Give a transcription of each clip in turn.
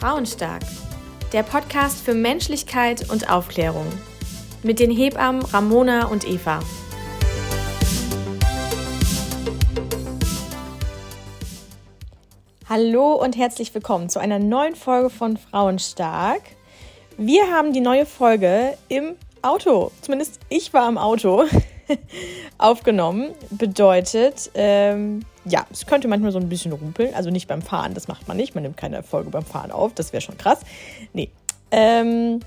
Frauenstark, der Podcast für Menschlichkeit und Aufklärung. Mit den Hebammen Ramona und Eva. Hallo und herzlich willkommen zu einer neuen Folge von Frauenstark. Wir haben die neue Folge im Auto, zumindest ich war im Auto, aufgenommen. Bedeutet, ähm, ja, es könnte manchmal so ein bisschen rumpeln. Also nicht beim Fahren, das macht man nicht. Man nimmt keine Folge beim Fahren auf, das wäre schon krass. Nee. Ähm,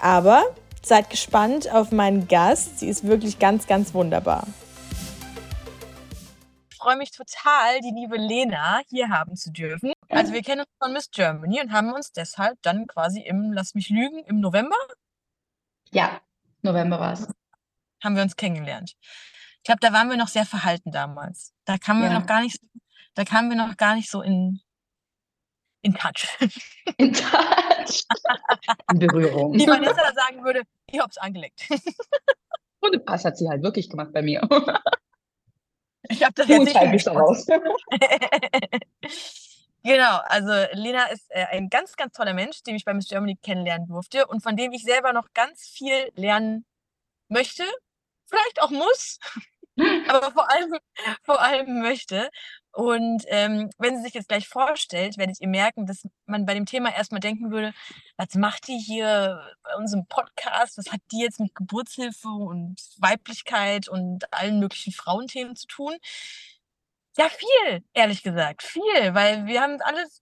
aber seid gespannt auf meinen Gast. Sie ist wirklich ganz, ganz wunderbar. Ich freue mich total, die liebe Lena hier haben zu dürfen. Also wir kennen uns von Miss Germany und haben uns deshalb dann quasi im, lass mich lügen, im November? Ja, November war es. Haben wir uns kennengelernt. Ich glaube, da waren wir noch sehr verhalten damals. Da kamen ja. wir noch gar nicht, da kamen wir noch gar nicht so in, in Touch. In Touch. in Berührung. Wie Vanessa sagen würde, ich hab's angelegt. Und das hat sie halt wirklich gemacht bei mir. Ich habe das du jetzt nicht daraus. Genau, also Lena ist äh, ein ganz, ganz toller Mensch, den ich bei Miss Germany kennenlernen durfte und von dem ich selber noch ganz viel lernen möchte, vielleicht auch muss, aber vor allem, vor allem möchte. Und ähm, wenn sie sich jetzt gleich vorstellt, werdet ihr merken, dass man bei dem Thema erstmal denken würde, was macht die hier bei unserem Podcast? Was hat die jetzt mit Geburtshilfe und Weiblichkeit und allen möglichen Frauenthemen zu tun? Ja, viel, ehrlich gesagt, viel, weil wir haben alles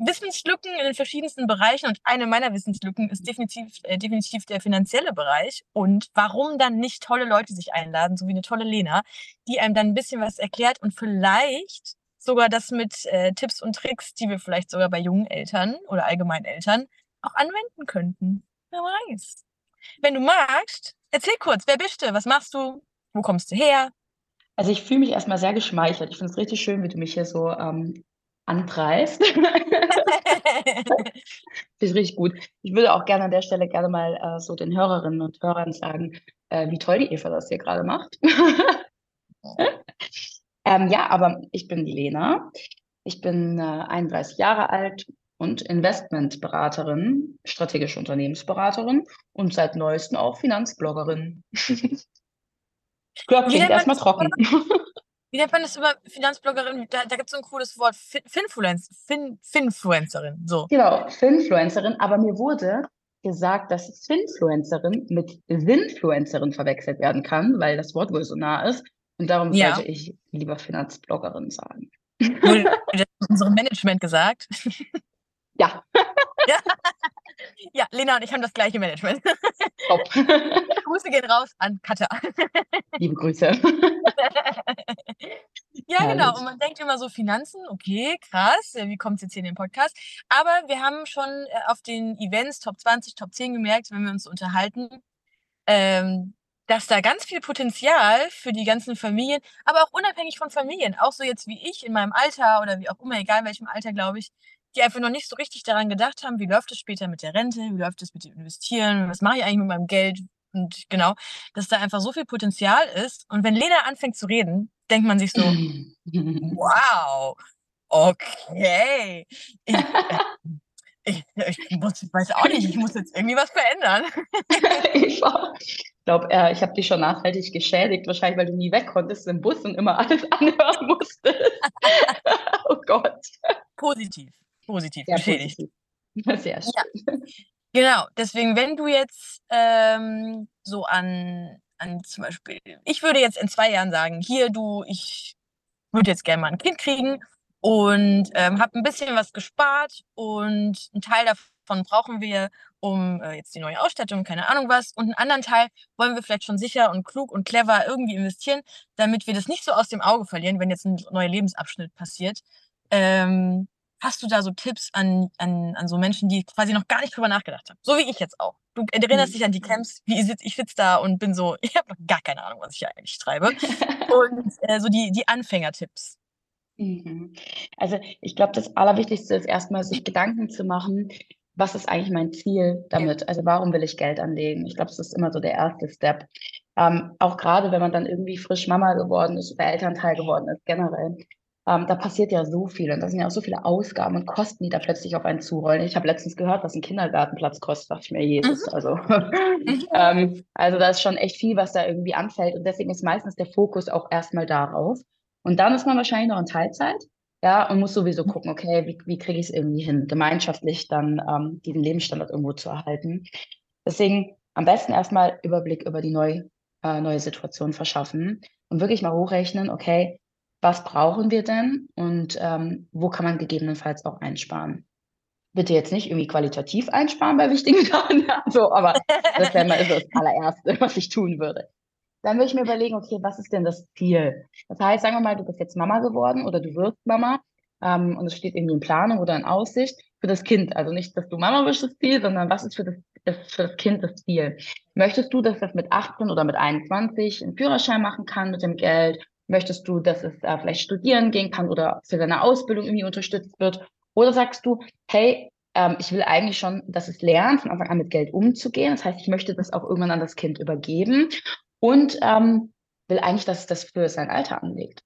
Wissenslücken in den verschiedensten Bereichen und eine meiner Wissenslücken ist definitiv, äh, definitiv der finanzielle Bereich. Und warum dann nicht tolle Leute sich einladen, so wie eine tolle Lena, die einem dann ein bisschen was erklärt und vielleicht sogar das mit äh, Tipps und Tricks, die wir vielleicht sogar bei jungen Eltern oder allgemeinen Eltern auch anwenden könnten. Wer weiß. Wenn du magst, erzähl kurz, wer bist du? Was machst du? Wo kommst du her? Also ich fühle mich erstmal sehr geschmeichelt. Ich finde es richtig schön, wie du mich hier so ähm, anpreist. Finde ich richtig gut. Ich würde auch gerne an der Stelle gerne mal äh, so den Hörerinnen und Hörern sagen, äh, wie toll die Eva das hier gerade macht. ähm, ja, aber ich bin die Lena. Ich bin äh, 31 Jahre alt und Investmentberaterin, strategische Unternehmensberaterin und seit neuestem auch Finanzbloggerin. ja, klingt erstmal trocken. Wie nennt man das über Finanzbloggerin? Da, da gibt es so ein cooles Wort, Finfluencerin. Fin, Finfluencerin, so. Genau, Finfluencerin, aber mir wurde gesagt, dass Finfluencerin mit Sinfluencerin verwechselt werden kann, weil das Wort wohl so nah ist. Und darum ja. sollte ich lieber Finanzbloggerin sagen. Wurde das unserem Management gesagt? Ja. ja. Ja, Lena und ich haben das gleiche Management. Top. Grüße gehen raus an Katja. Liebe Grüße. ja, Herrlich. genau. Und man denkt immer so, Finanzen, okay, krass, wie kommt es jetzt hier in den Podcast? Aber wir haben schon äh, auf den Events Top 20, Top 10 gemerkt, wenn wir uns unterhalten, ähm, dass da ganz viel Potenzial für die ganzen Familien, aber auch unabhängig von Familien, auch so jetzt wie ich in meinem Alter oder wie auch immer, egal welchem Alter, glaube ich, die einfach noch nicht so richtig daran gedacht haben, wie läuft es später mit der Rente, wie läuft es mit dem Investieren, was mache ich eigentlich mit meinem Geld und genau, dass da einfach so viel Potenzial ist. Und wenn Lena anfängt zu reden, denkt man sich so, wow, okay. Ich, ich, ich, muss, ich weiß auch nicht, ich muss jetzt irgendwie was verändern. ich glaube, äh, ich habe dich schon nachhaltig geschädigt, wahrscheinlich, weil du nie weg konntest im Bus und immer alles anhören musstest. oh Gott. Positiv positiv Sehr beschädigt. Positiv. Sehr schön. Ja. Genau, deswegen, wenn du jetzt ähm, so an, an zum Beispiel, ich würde jetzt in zwei Jahren sagen, hier du, ich würde jetzt gerne mal ein Kind kriegen und ähm, habe ein bisschen was gespart und einen Teil davon brauchen wir, um äh, jetzt die neue Ausstattung, keine Ahnung was, und einen anderen Teil wollen wir vielleicht schon sicher und klug und clever irgendwie investieren, damit wir das nicht so aus dem Auge verlieren, wenn jetzt ein neuer Lebensabschnitt passiert. Ähm, Hast du da so Tipps an, an, an so Menschen, die quasi noch gar nicht drüber nachgedacht haben? So wie ich jetzt auch. Du erinnerst mhm. dich an die Camps, wie ich sitze ich sitz da und bin so, ich habe noch gar keine Ahnung, was ich hier eigentlich treibe. und äh, so die, die Anfängertipps. Mhm. Also ich glaube, das Allerwichtigste ist erstmal, sich Gedanken zu machen, was ist eigentlich mein Ziel damit? Also warum will ich Geld anlegen? Ich glaube, das ist immer so der erste Step. Ähm, auch gerade wenn man dann irgendwie frisch Mama geworden ist oder Elternteil geworden ist, generell ähm, da passiert ja so viel und da sind ja auch so viele Ausgaben und Kosten, die da plötzlich auf einen zurollen. Ich habe letztens gehört, was ein Kindergartenplatz kostet, dachte ich mir, Jesus, mhm. also, mhm. ähm, also da ist schon echt viel, was da irgendwie anfällt und deswegen ist meistens der Fokus auch erstmal darauf. Und dann ist man wahrscheinlich noch in Teilzeit, ja, und muss sowieso mhm. gucken, okay, wie, wie kriege ich es irgendwie hin, gemeinschaftlich dann ähm, diesen Lebensstandard irgendwo zu erhalten. Deswegen am besten erstmal Überblick über die neu, äh, neue Situation verschaffen und wirklich mal hochrechnen, okay, was brauchen wir denn und ähm, wo kann man gegebenenfalls auch einsparen. Bitte jetzt nicht irgendwie qualitativ einsparen bei wichtigen Sachen, so, aber das wäre mal so das allererste, was ich tun würde. Dann würde ich mir überlegen, okay, was ist denn das Ziel? Das heißt, sagen wir mal, du bist jetzt Mama geworden oder du wirst Mama ähm, und es steht irgendwie in Planung oder in Aussicht für das Kind. Also nicht, dass du Mama bist das Ziel, sondern was ist für das, das, für das Kind das Ziel? Möchtest du, dass das mit 18 oder mit 21 einen Führerschein machen kann mit dem Geld? Möchtest du, dass es äh, vielleicht studieren gehen kann oder für deine Ausbildung irgendwie unterstützt wird? Oder sagst du, hey, ähm, ich will eigentlich schon, dass es lernt, von Anfang an mit Geld umzugehen. Das heißt, ich möchte das auch irgendwann an das Kind übergeben und ähm, will eigentlich, dass es das für sein Alter anlegt.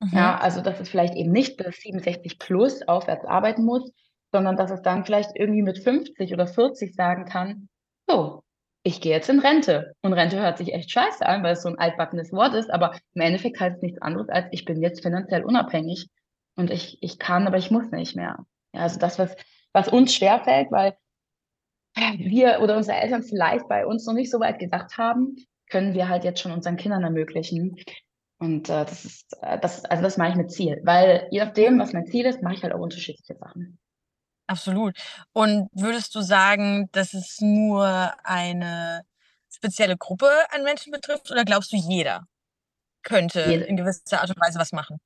Mhm. Ja, also dass es vielleicht eben nicht bis 67 plus aufwärts arbeiten muss, sondern dass es dann vielleicht irgendwie mit 50 oder 40 sagen kann, so, ich gehe jetzt in Rente. Und Rente hört sich echt scheiße an, weil es so ein altbackenes Wort ist, aber im Endeffekt heißt es nichts anderes als, ich bin jetzt finanziell unabhängig und ich, ich kann, aber ich muss nicht mehr. Ja, also das, was, was uns schwerfällt, weil wir oder unsere Eltern vielleicht bei uns noch nicht so weit gedacht haben, können wir halt jetzt schon unseren Kindern ermöglichen. Und äh, das ist, äh, das, also das mache ich mit Ziel, weil je nachdem, was mein Ziel ist, mache ich halt auch unterschiedliche Sachen. Absolut. Und würdest du sagen, dass es nur eine spezielle Gruppe an Menschen betrifft oder glaubst du, jeder könnte Jede. in gewisser Art und Weise was machen?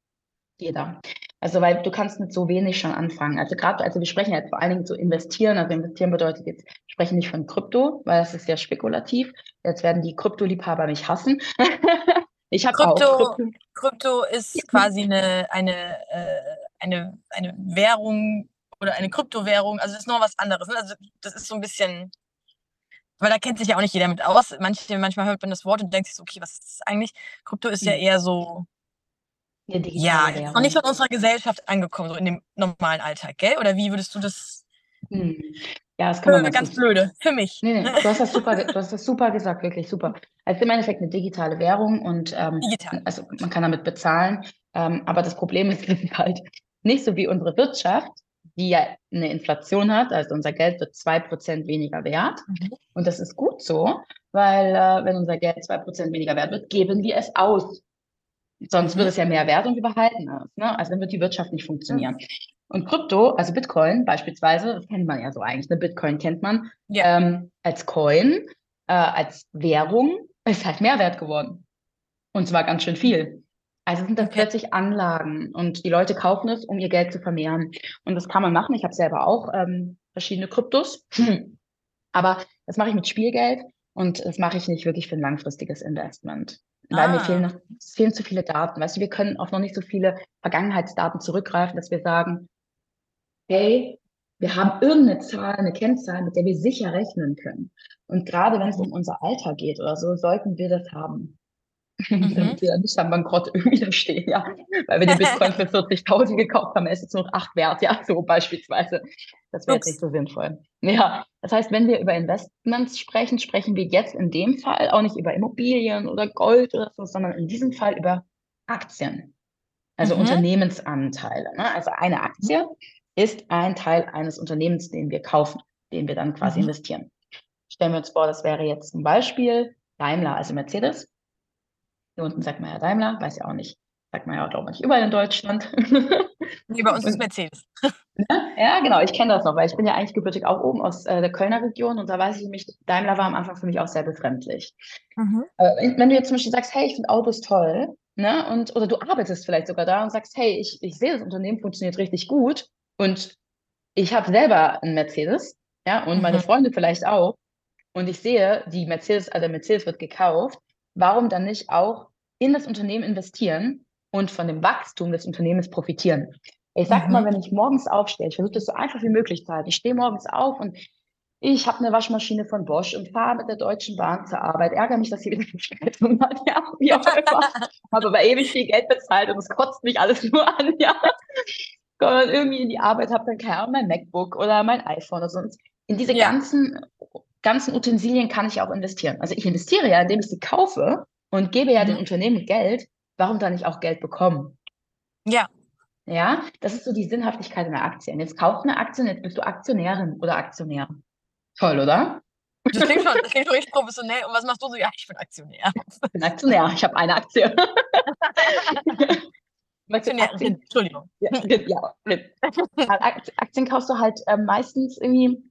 Jeder. Also, weil du kannst mit so wenig schon anfangen. Also gerade, also wir sprechen jetzt vor allen Dingen zu investieren. Also investieren bedeutet jetzt, wir sprechen nicht von Krypto, weil das ist sehr spekulativ. Jetzt werden die Kryptoliebhaber mich hassen. ich habe Krypto, Krypto. Krypto ist quasi eine, eine, äh, eine, eine Währung, oder eine Kryptowährung. Also das ist noch was anderes. Ne? Also das ist so ein bisschen, weil da kennt sich ja auch nicht jeder mit aus. Manche, manchmal hört man das Wort und denkt sich so, okay, was ist das eigentlich? Krypto ist ja hm. eher so, ja, ist noch nicht von unserer Gesellschaft angekommen, so in dem normalen Alltag, gell? Oder wie würdest du das? Hm. Ja, das kann man ganz, ganz blöde, für mich. Nee, nee, du hast das super, du hast das super gesagt, wirklich super. Also im Endeffekt eine digitale Währung und ähm, Digital. also man kann damit bezahlen. Ähm, aber das Problem ist, es ist halt nicht so wie unsere Wirtschaft, die ja eine Inflation hat, also unser Geld wird zwei Prozent weniger wert. Mhm. Und das ist gut so, weil äh, wenn unser Geld zwei Prozent weniger wert wird, geben wir es aus. Sonst mhm. wird es ja mehr wert und wir behalten es. Ne? Also dann wird die Wirtschaft nicht funktionieren. Mhm. Und Krypto, also Bitcoin beispielsweise, das kennt man ja so eigentlich. Ne? Bitcoin kennt man ja. ähm, als Coin, äh, als Währung, ist halt mehr wert geworden. Und zwar ganz schön viel. Also sind das okay. plötzlich Anlagen und die Leute kaufen es, um ihr Geld zu vermehren. Und das kann man machen. Ich habe selber auch ähm, verschiedene Kryptos. Aber das mache ich mit Spielgeld und das mache ich nicht wirklich für ein langfristiges Investment. Weil ah. mir fehlen noch es fehlen zu viele Daten. Weißt du, wir können auch noch nicht so viele Vergangenheitsdaten zurückgreifen, dass wir sagen, hey, wir haben irgendeine Zahl, eine Kennzahl, mit der wir sicher rechnen können. Und gerade wenn es um unser Alter geht oder so, sollten wir das haben. Mhm. damit wir nicht am Bankrott irgendwie da stehen, ja. Weil wir den Bitcoin für 40.000 gekauft haben, ist jetzt nur noch 8 wert, ja, so beispielsweise. Das wäre jetzt nicht so sinnvoll. Ja, das heißt, wenn wir über Investments sprechen, sprechen wir jetzt in dem Fall auch nicht über Immobilien oder Gold oder so, sondern in diesem Fall über Aktien. Also mhm. Unternehmensanteile. Ne? Also eine Aktie ist ein Teil eines Unternehmens, den wir kaufen, den wir dann quasi mhm. investieren. Stellen wir uns vor, das wäre jetzt zum Beispiel Daimler, also Mercedes. Hier unten sagt man ja Daimler, weiß ja auch nicht. Sagt man ja, glaube ich, überall in Deutschland. Nee, bei uns ist Mercedes. Ja, genau, ich kenne das noch, weil ich bin ja eigentlich gebürtig auch oben aus äh, der Kölner Region und da weiß ich nämlich, Daimler war am Anfang für mich auch sehr befremdlich. Mhm. Äh, wenn du jetzt zum Beispiel sagst, hey, ich finde Autos toll, ne, und, oder du arbeitest vielleicht sogar da und sagst, hey, ich, ich sehe, das Unternehmen funktioniert richtig gut und ich habe selber einen Mercedes, ja, und mhm. meine Freunde vielleicht auch, und ich sehe, die Mercedes, also der Mercedes wird gekauft, warum dann nicht auch in das Unternehmen investieren und von dem Wachstum des Unternehmens profitieren? Ich sage mhm. mal, wenn ich morgens aufstehe, ich versuche das so einfach wie möglich zu halten. Ich stehe morgens auf und ich habe eine Waschmaschine von Bosch und fahre mit der Deutschen Bahn zur Arbeit, ärgere mich, dass sie wieder Verspätung hat, ja, wie auch immer. habe aber ewig viel Geld bezahlt und es kotzt mich alles nur an, ja. Komme dann irgendwie in die Arbeit, habe dann keine Ahnung, mein MacBook oder mein iPhone oder sonst. In diese Ja. ganzen, ganzen Utensilien kann ich auch investieren. Also ich investiere ja, indem ich sie kaufe und gebe ja Mhm. den Unternehmen Geld. Warum dann nicht auch Geld bekommen? Ja. Ja, das ist so die Sinnhaftigkeit einer Aktie. Und jetzt kauf eine Aktie und jetzt bist du Aktionärin oder Aktionär. Toll, oder? Das klingt schon, das klingt schon richtig professionell. Und was machst du so? Ja, ich bin Aktionär. Ich bin Aktionär. Ich habe eine Aktie. Aktionärin, Entschuldigung. Ja, ja, Aktien kaufst du halt ähm, meistens irgendwie,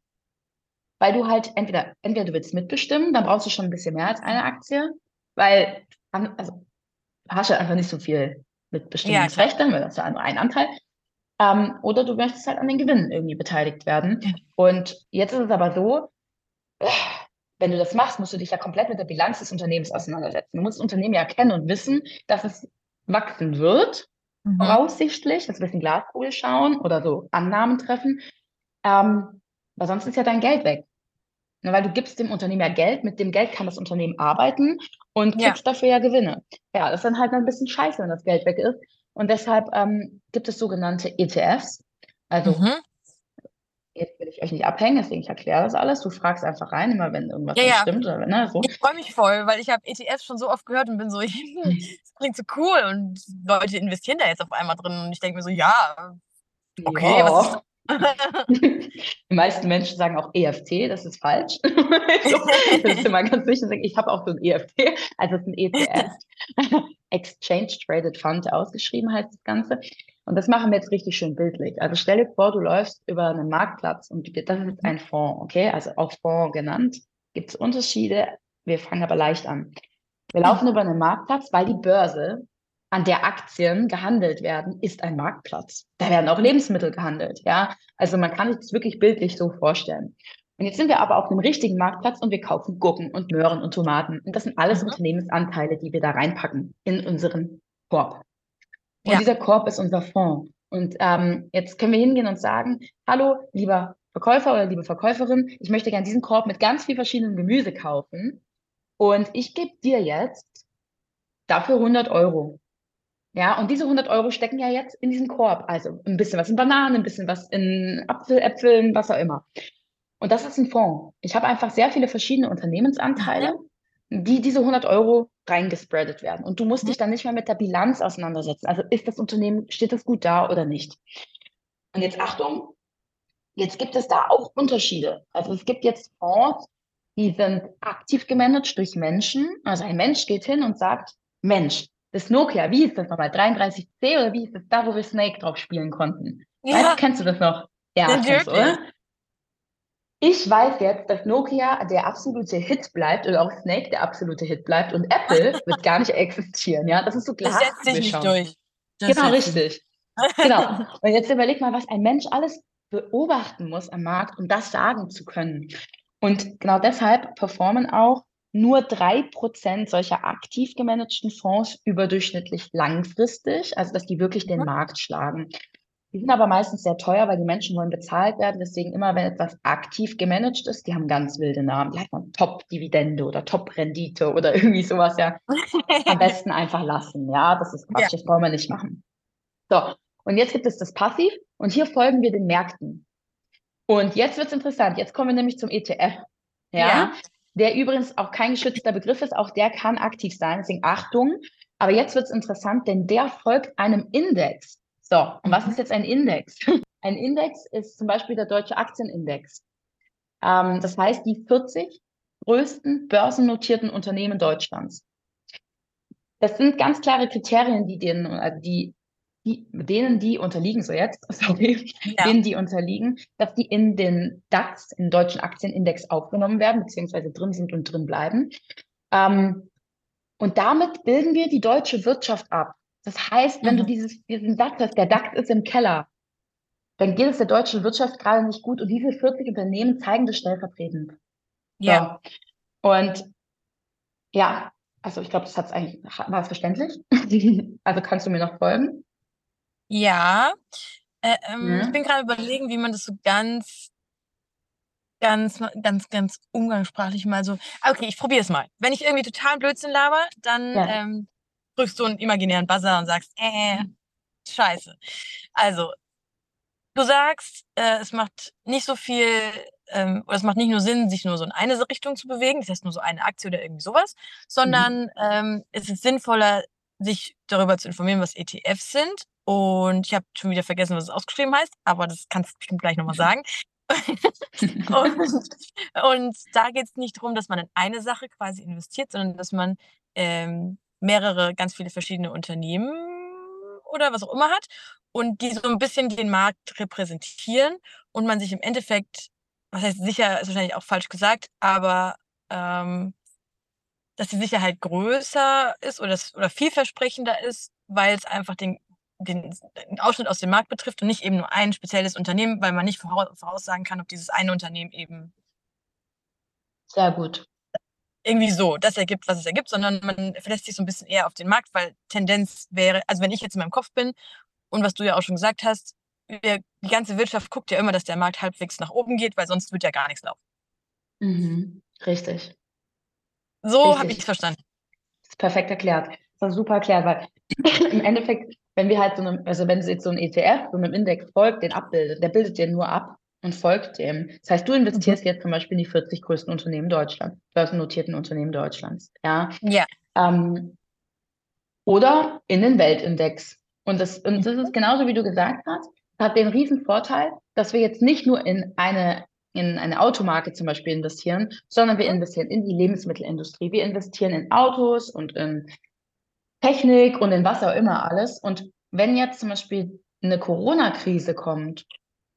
weil du halt entweder, entweder du willst mitbestimmen, dann brauchst du schon ein bisschen mehr als eine Aktie, weil also, du hast ja einfach nicht so viel Mitbestimmungsrecht, dann, weil das ja nur ein Anteil. Ähm, oder du möchtest halt an den Gewinnen irgendwie beteiligt werden. Ja. Und jetzt ist es aber so, wenn du das machst, musst du dich ja komplett mit der Bilanz des Unternehmens auseinandersetzen. Du musst das Unternehmen ja kennen und wissen, dass es wachsen wird Mhm. voraussichtlich, also ein bisschen Glaskugel schauen oder so Annahmen treffen, ähm, weil sonst ist ja dein Geld weg. Ne, weil du gibst dem Unternehmen ja Geld, mit dem Geld kann das Unternehmen arbeiten und Ja. kriegst dafür ja Gewinne. Ja, das ist dann halt ein bisschen scheiße, wenn das Geld weg ist. Und deshalb ähm, gibt es sogenannte ETFs. Also Mhm. jetzt will ich euch nicht abhängen, deswegen ich erkläre das alles. Du fragst einfach rein, immer wenn irgendwas Ja, nicht ja. stimmt oder ne, so. Ich freue mich voll, weil ich habe ETFs schon so oft gehört und bin so, das klingt so cool und Leute investieren da jetzt auf einmal drin und ich denke mir so, ja, okay, was ist Ja. Die meisten Menschen sagen auch EFT, das ist falsch. so, das ist immer ganz wichtig. Ich habe auch so ein EFT, also es ist ein ETF, Exchange Traded Fund ausgeschrieben heißt das Ganze. Und das machen wir jetzt richtig schön bildlich. Also stell dir vor, du läufst über einen Marktplatz und das ist ein Fonds, okay? Also auch Fonds genannt. Gibt es Unterschiede? Wir fangen aber leicht an. Wir laufen über einen Marktplatz, weil die Börse, an der Aktien gehandelt werden, ist ein Marktplatz. Da werden auch Lebensmittel gehandelt, ja. Also man kann sich das wirklich bildlich so vorstellen. Und jetzt sind wir aber auf einem richtigen Marktplatz und wir kaufen Gurken und Möhren und Tomaten. Und das sind alles Mhm. Unternehmensanteile, die wir da reinpacken in unseren Korb. Und Ja. dieser Korb ist unser Fonds. Und ähm, jetzt können wir hingehen und sagen, hallo, lieber Verkäufer oder liebe Verkäuferin, ich möchte gerne diesen Korb mit ganz viel verschiedenem Gemüse kaufen. Und ich gebe dir jetzt dafür 100 Euro. Ja, und diese 100 Euro stecken ja jetzt in diesen Korb. Also ein bisschen was in Bananen, ein bisschen was in Apfel, Äpfeln, was auch immer. Und das ist ein Fonds. Ich habe einfach sehr viele verschiedene Unternehmensanteile, die diese 100 Euro reingespreadet werden. Und du musst Mhm. dich dann nicht mehr mit der Bilanz auseinandersetzen. Also ist das Unternehmen, steht das gut da oder nicht? Und jetzt Achtung, jetzt gibt es da auch Unterschiede. Also es gibt jetzt Fonds, die sind aktiv gemanagt durch Menschen. Also ein Mensch geht hin und sagt, Mensch, das Nokia, wie ist das nochmal? 33C oder wie ist das da, wo wir Snake drauf spielen konnten? Ja, Weißt, kennst du das noch? Ja, kennst du, Natürlich. oder? Ich weiß jetzt, dass Nokia der absolute Hit bleibt oder auch Snake der absolute Hit bleibt und Apple wird gar nicht existieren. Ja, das ist so das setzt sich nicht durch. Das Genau, richtig. Genau. Und jetzt überleg mal, was ein Mensch alles beobachten muss am Markt, um das sagen zu können. Und genau deshalb performen auch nur drei Prozent solcher aktiv gemanagten Fonds überdurchschnittlich langfristig, also dass die wirklich den Mhm. Markt schlagen. Die sind aber meistens sehr teuer, weil die Menschen wollen bezahlt werden. Deswegen immer, wenn etwas aktiv gemanagt ist, die haben ganz wilde Namen. Die heißt man Top-Dividende oder Top-Rendite oder irgendwie sowas, ja. Am besten einfach lassen. Ja, das ist Quatsch, Ja. das brauchen wir nicht machen. So, und jetzt gibt es das Passiv und hier folgen wir den Märkten. Und jetzt wird's interessant. Jetzt kommen wir nämlich zum ETF. Ja, Ja. Der übrigens auch kein geschützter Begriff ist, auch der kann aktiv sein. Deswegen Achtung. Aber jetzt wird's interessant, denn der folgt einem Index. So, und was ist jetzt ein Index? Ein Index ist zum Beispiel der deutsche Aktienindex. Ähm, das heißt, die 40 größten börsennotierten Unternehmen Deutschlands. Das sind ganz klare Kriterien, die denen, also die, die, denen die unterliegen, so jetzt, sorry, Ja. denen die unterliegen, dass die in den DAX, in den deutschen Aktienindex aufgenommen werden, beziehungsweise drin sind und drin bleiben. Ähm, und damit bilden wir die deutsche Wirtschaft ab. Das heißt, wenn du Mhm. dieses, diesen DAX hast, der DAX ist im Keller, dann geht es der deutschen Wirtschaft gerade nicht gut und diese 40 Unternehmen zeigen das stellvertretend. Ja. So. Und ja, also ich glaube, das hat's eigentlich, war es verständlich? Also kannst du mir noch folgen? Ja. Äh, ähm, ich bin gerade überlegen, wie man das so ganz ganz, ganz, ganz umgangssprachlich mal so, okay, ich probiere es mal. Wenn ich irgendwie total Blödsinn laber, dann Ja. ähm, drückst du einen imaginären Buzzer und sagst, äh, scheiße. Also, du sagst, äh, es macht nicht so viel, ähm, oder es macht nicht nur Sinn, sich nur so in eine Richtung zu bewegen, das heißt nur so eine Aktie oder irgendwie sowas, sondern ähm, es ist sinnvoller, sich darüber zu informieren, was ETFs sind. Und ich habe schon wieder vergessen, was es ausgeschrieben heißt, aber das kannst du bestimmt gleich nochmal sagen. und, und da geht es nicht darum, dass man in eine Sache quasi investiert, sondern dass man ähm, mehrere, ganz viele verschiedene Unternehmen oder was auch immer hat und die so ein bisschen den Markt repräsentieren und man sich im Endeffekt, was heißt sicher, ist wahrscheinlich auch falsch gesagt, aber ähm, dass die Sicherheit größer ist oder, oder vielversprechender ist, weil es einfach den, den, Ausschnitt aus dem Markt betrifft und nicht eben nur ein spezielles Unternehmen, weil man nicht voraus, voraussagen kann, ob dieses eine Unternehmen eben Sehr gut. irgendwie so das ergibt, was es ergibt, sondern man verlässt sich so ein bisschen eher auf den Markt, weil Tendenz wäre, also wenn ich jetzt in meinem Kopf bin und was du ja auch schon gesagt hast, wir, die ganze Wirtschaft guckt ja immer, dass der Markt halbwegs nach oben geht, weil sonst wird ja gar nichts laufen. Mhm. Richtig. So habe ich es verstanden. Das ist perfekt erklärt. Das ist super erklärt, weil im Endeffekt, wenn wir halt so einem, also wenn jetzt so ein ETF so einem Index folgt, den abbildet, der bildet den nur ab und folgt dem. Das heißt, du investierst jetzt zum Beispiel in die 40 größten Unternehmen Deutschlands, börsennotierten Unternehmen Deutschlands, ja. Ja. Ähm, oder in den Weltindex. Und das, und das ist genauso, wie du gesagt hast, hat den riesen Vorteil, dass wir jetzt nicht nur in eine, in eine Automarke zum Beispiel investieren, sondern wir Mhm. investieren in die Lebensmittelindustrie. Wir investieren in Autos und in Technik und in was auch immer alles. Und wenn jetzt zum Beispiel eine Corona-Krise kommt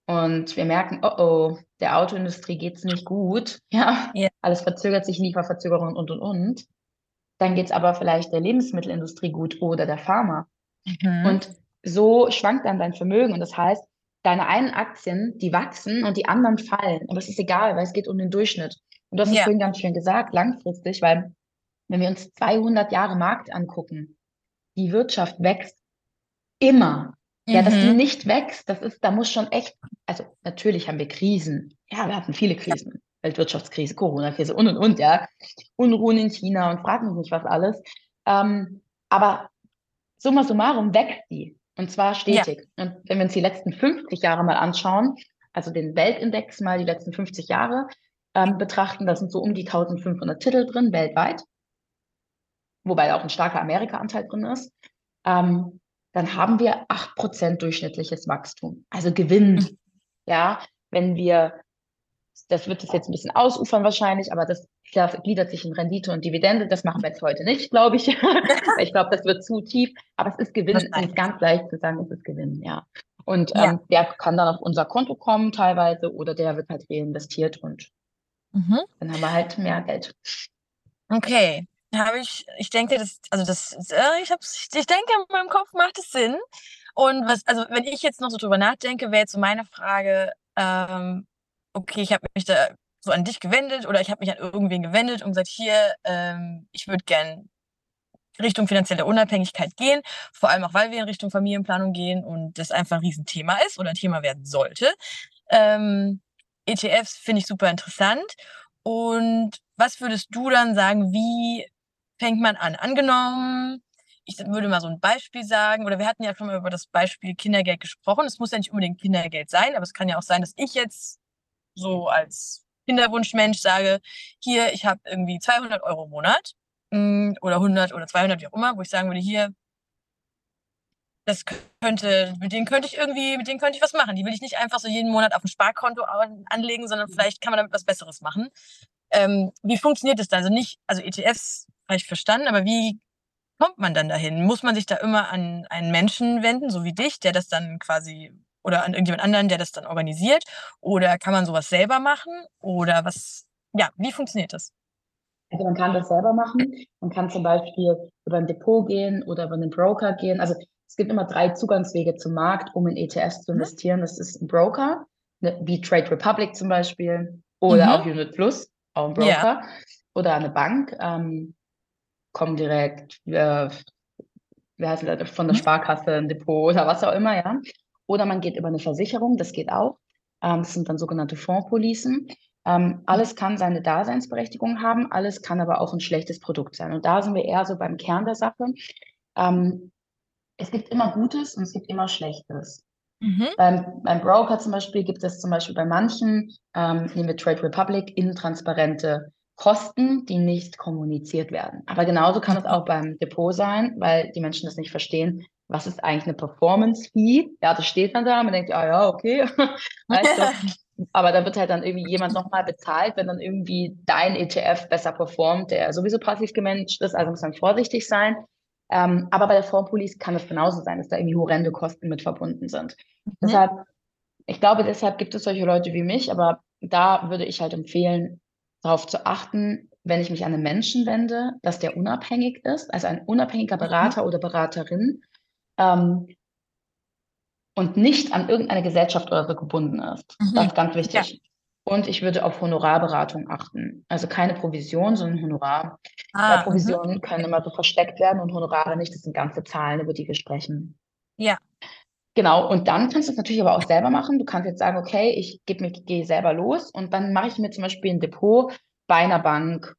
und wir merken, oh oh, der Autoindustrie geht's nicht gut, ja, Ja. alles verzögert sich, Lieferverzögerungen und und und, dann geht's aber vielleicht der Lebensmittelindustrie gut oder der Pharma. Mhm. Und so schwankt dann dein Vermögen. Und das heißt, deine einen Aktien, die wachsen und die anderen fallen. Aber es ist egal, weil es geht um den Durchschnitt. Und du hast es vorhin ganz schön gesagt, langfristig, weil wenn wir uns 200 Jahre Markt angucken, die Wirtschaft wächst immer. Ja, dass die Mhm. nicht wächst, das ist, da muss schon echt, also natürlich haben wir Krisen. Ja, wir hatten viele Krisen. Weltwirtschaftskrise, Corona-Krise und und und, ja. Unruhen in China und frag mich nicht was alles. Ähm, aber summa summarum wächst die. Und zwar stetig. Und wenn wir uns die letzten 50 Jahre mal anschauen, also den Weltindex mal die letzten 50 Jahre ähm, betrachten, da sind so um die 1500 Titel drin, weltweit. Wobei auch ein starker Amerika-Anteil drin ist. Ähm, dann haben wir 8% durchschnittliches Wachstum. Also Gewinn. Ja, wenn wir, das wird es jetzt ein bisschen ausufern wahrscheinlich, aber das gliedert sich in Rendite und Dividende. Das machen wir jetzt heute nicht, glaube ich. Ich glaube, das wird zu tief. Aber es ist Gewinn. Es ist ganz leicht zu sagen, es ist Gewinn, ja. Und Ja. ähm, der kann dann auf unser Konto kommen teilweise oder der wird halt reinvestiert und Mhm. dann haben wir halt mehr Geld. Okay, habe ich, ich denke, das, also das, äh, ich hab's, ich denke, in meinem Kopf macht es Sinn. Und was, also wenn ich jetzt noch so drüber nachdenke, wäre jetzt so meine Frage, ähm, okay, ich habe mich da so an dich gewendet oder ich habe mich an irgendwen gewendet und gesagt, hier, ähm, ich würde gern Richtung finanzielle Unabhängigkeit gehen, vor allem auch, weil wir in Richtung Familienplanung gehen und das einfach ein Riesenthema ist oder ein Thema werden sollte. Ähm, ETFs finde ich super interessant. Und was würdest du dann sagen, wie fängt man an? Angenommen, ich würde mal so ein Beispiel sagen, oder wir hatten ja schon mal über das Beispiel Kindergeld gesprochen. Es muss ja nicht unbedingt Kindergeld sein, aber es kann ja auch sein, dass ich jetzt so als Kinderwunschmensch sage, hier, ich habe irgendwie 200 Euro im Monat mm, oder 100 oder 200, wie auch immer, wo ich sagen würde, hier, das könnte, mit denen könnte ich irgendwie, mit denen könnte ich was machen. Die will ich nicht einfach so jeden Monat auf ein Sparkonto an- anlegen, sondern vielleicht kann man damit was Besseres machen. Ähm, wie funktioniert das dann? Also nicht, also ETFs habe ich verstanden, aber wie kommt man dann dahin? Muss man sich da immer an einen Menschen wenden, so wie dich, der das dann quasi, oder an irgendjemand anderen, der das dann organisiert? Oder kann man sowas selber machen? Oder was, ja, wie funktioniert das? Also man kann das selber machen. Man kann zum Beispiel über ein Depot gehen oder über einen Broker gehen. Also es gibt immer drei Zugangswege zum Markt, um in ETFs zu Mhm. investieren. Das ist ein Broker, ne, wie Trade Republic zum Beispiel, oder Mhm. auch Unit Plus, auch ein Ja. Broker, oder eine Bank, ähm, Comdirect, äh, wie heißt das, von der Mhm. Sparkasse, ein Depot oder was auch immer, ja. Oder man geht über eine Versicherung, das geht auch. Ähm, das sind dann sogenannte Fondspolicen. Ähm, alles kann seine Daseinsberechtigung haben, alles kann aber auch ein schlechtes Produkt sein. Und da sind wir eher so beim Kern der Sache. Ähm, es gibt immer Gutes und es gibt immer Schlechtes. Mhm. Beim, beim Broker zum Beispiel gibt es zum Beispiel bei manchen, ähm, nehmen wir Trade Republic, intransparente Kosten, die nicht kommuniziert werden. Aber genauso kann es auch beim Depot sein, weil die Menschen das nicht verstehen. Was ist eigentlich eine Performance-Fee? Ja, das steht dann da, man denkt, ah ja, okay. weißt du? Aber da wird halt dann irgendwie jemand nochmal bezahlt, wenn dann irgendwie dein ETF besser performt, der sowieso passiv gemanagt ist, also muss man vorsichtig sein. Ähm, aber bei der Fondspolice kann es genauso sein, dass da irgendwie horrende Kosten mit verbunden sind. Mhm. Deshalb, ich glaube, deshalb gibt es solche Leute wie mich, aber da würde ich halt empfehlen, darauf zu achten, wenn ich mich an einen Menschen wende, dass der unabhängig ist, also ein unabhängiger mhm. Berater mhm. oder Beraterin ähm, und nicht an irgendeine Gesellschaft oder so gebunden ist. Mhm. Das ist ganz wichtig. Ja. Und ich würde auf Honorarberatung achten. Also keine Provision, sondern Honorar. Ah, Weil Provisionen mhm. können immer so versteckt werden und Honorare nicht. Das sind ganze Zahlen, über die wir sprechen. Ja. Genau, und dann kannst du es natürlich aber auch selber machen. Du kannst jetzt sagen, okay, ich gebe gehe selber los und dann mache ich mir zum Beispiel ein Depot bei einer Bank,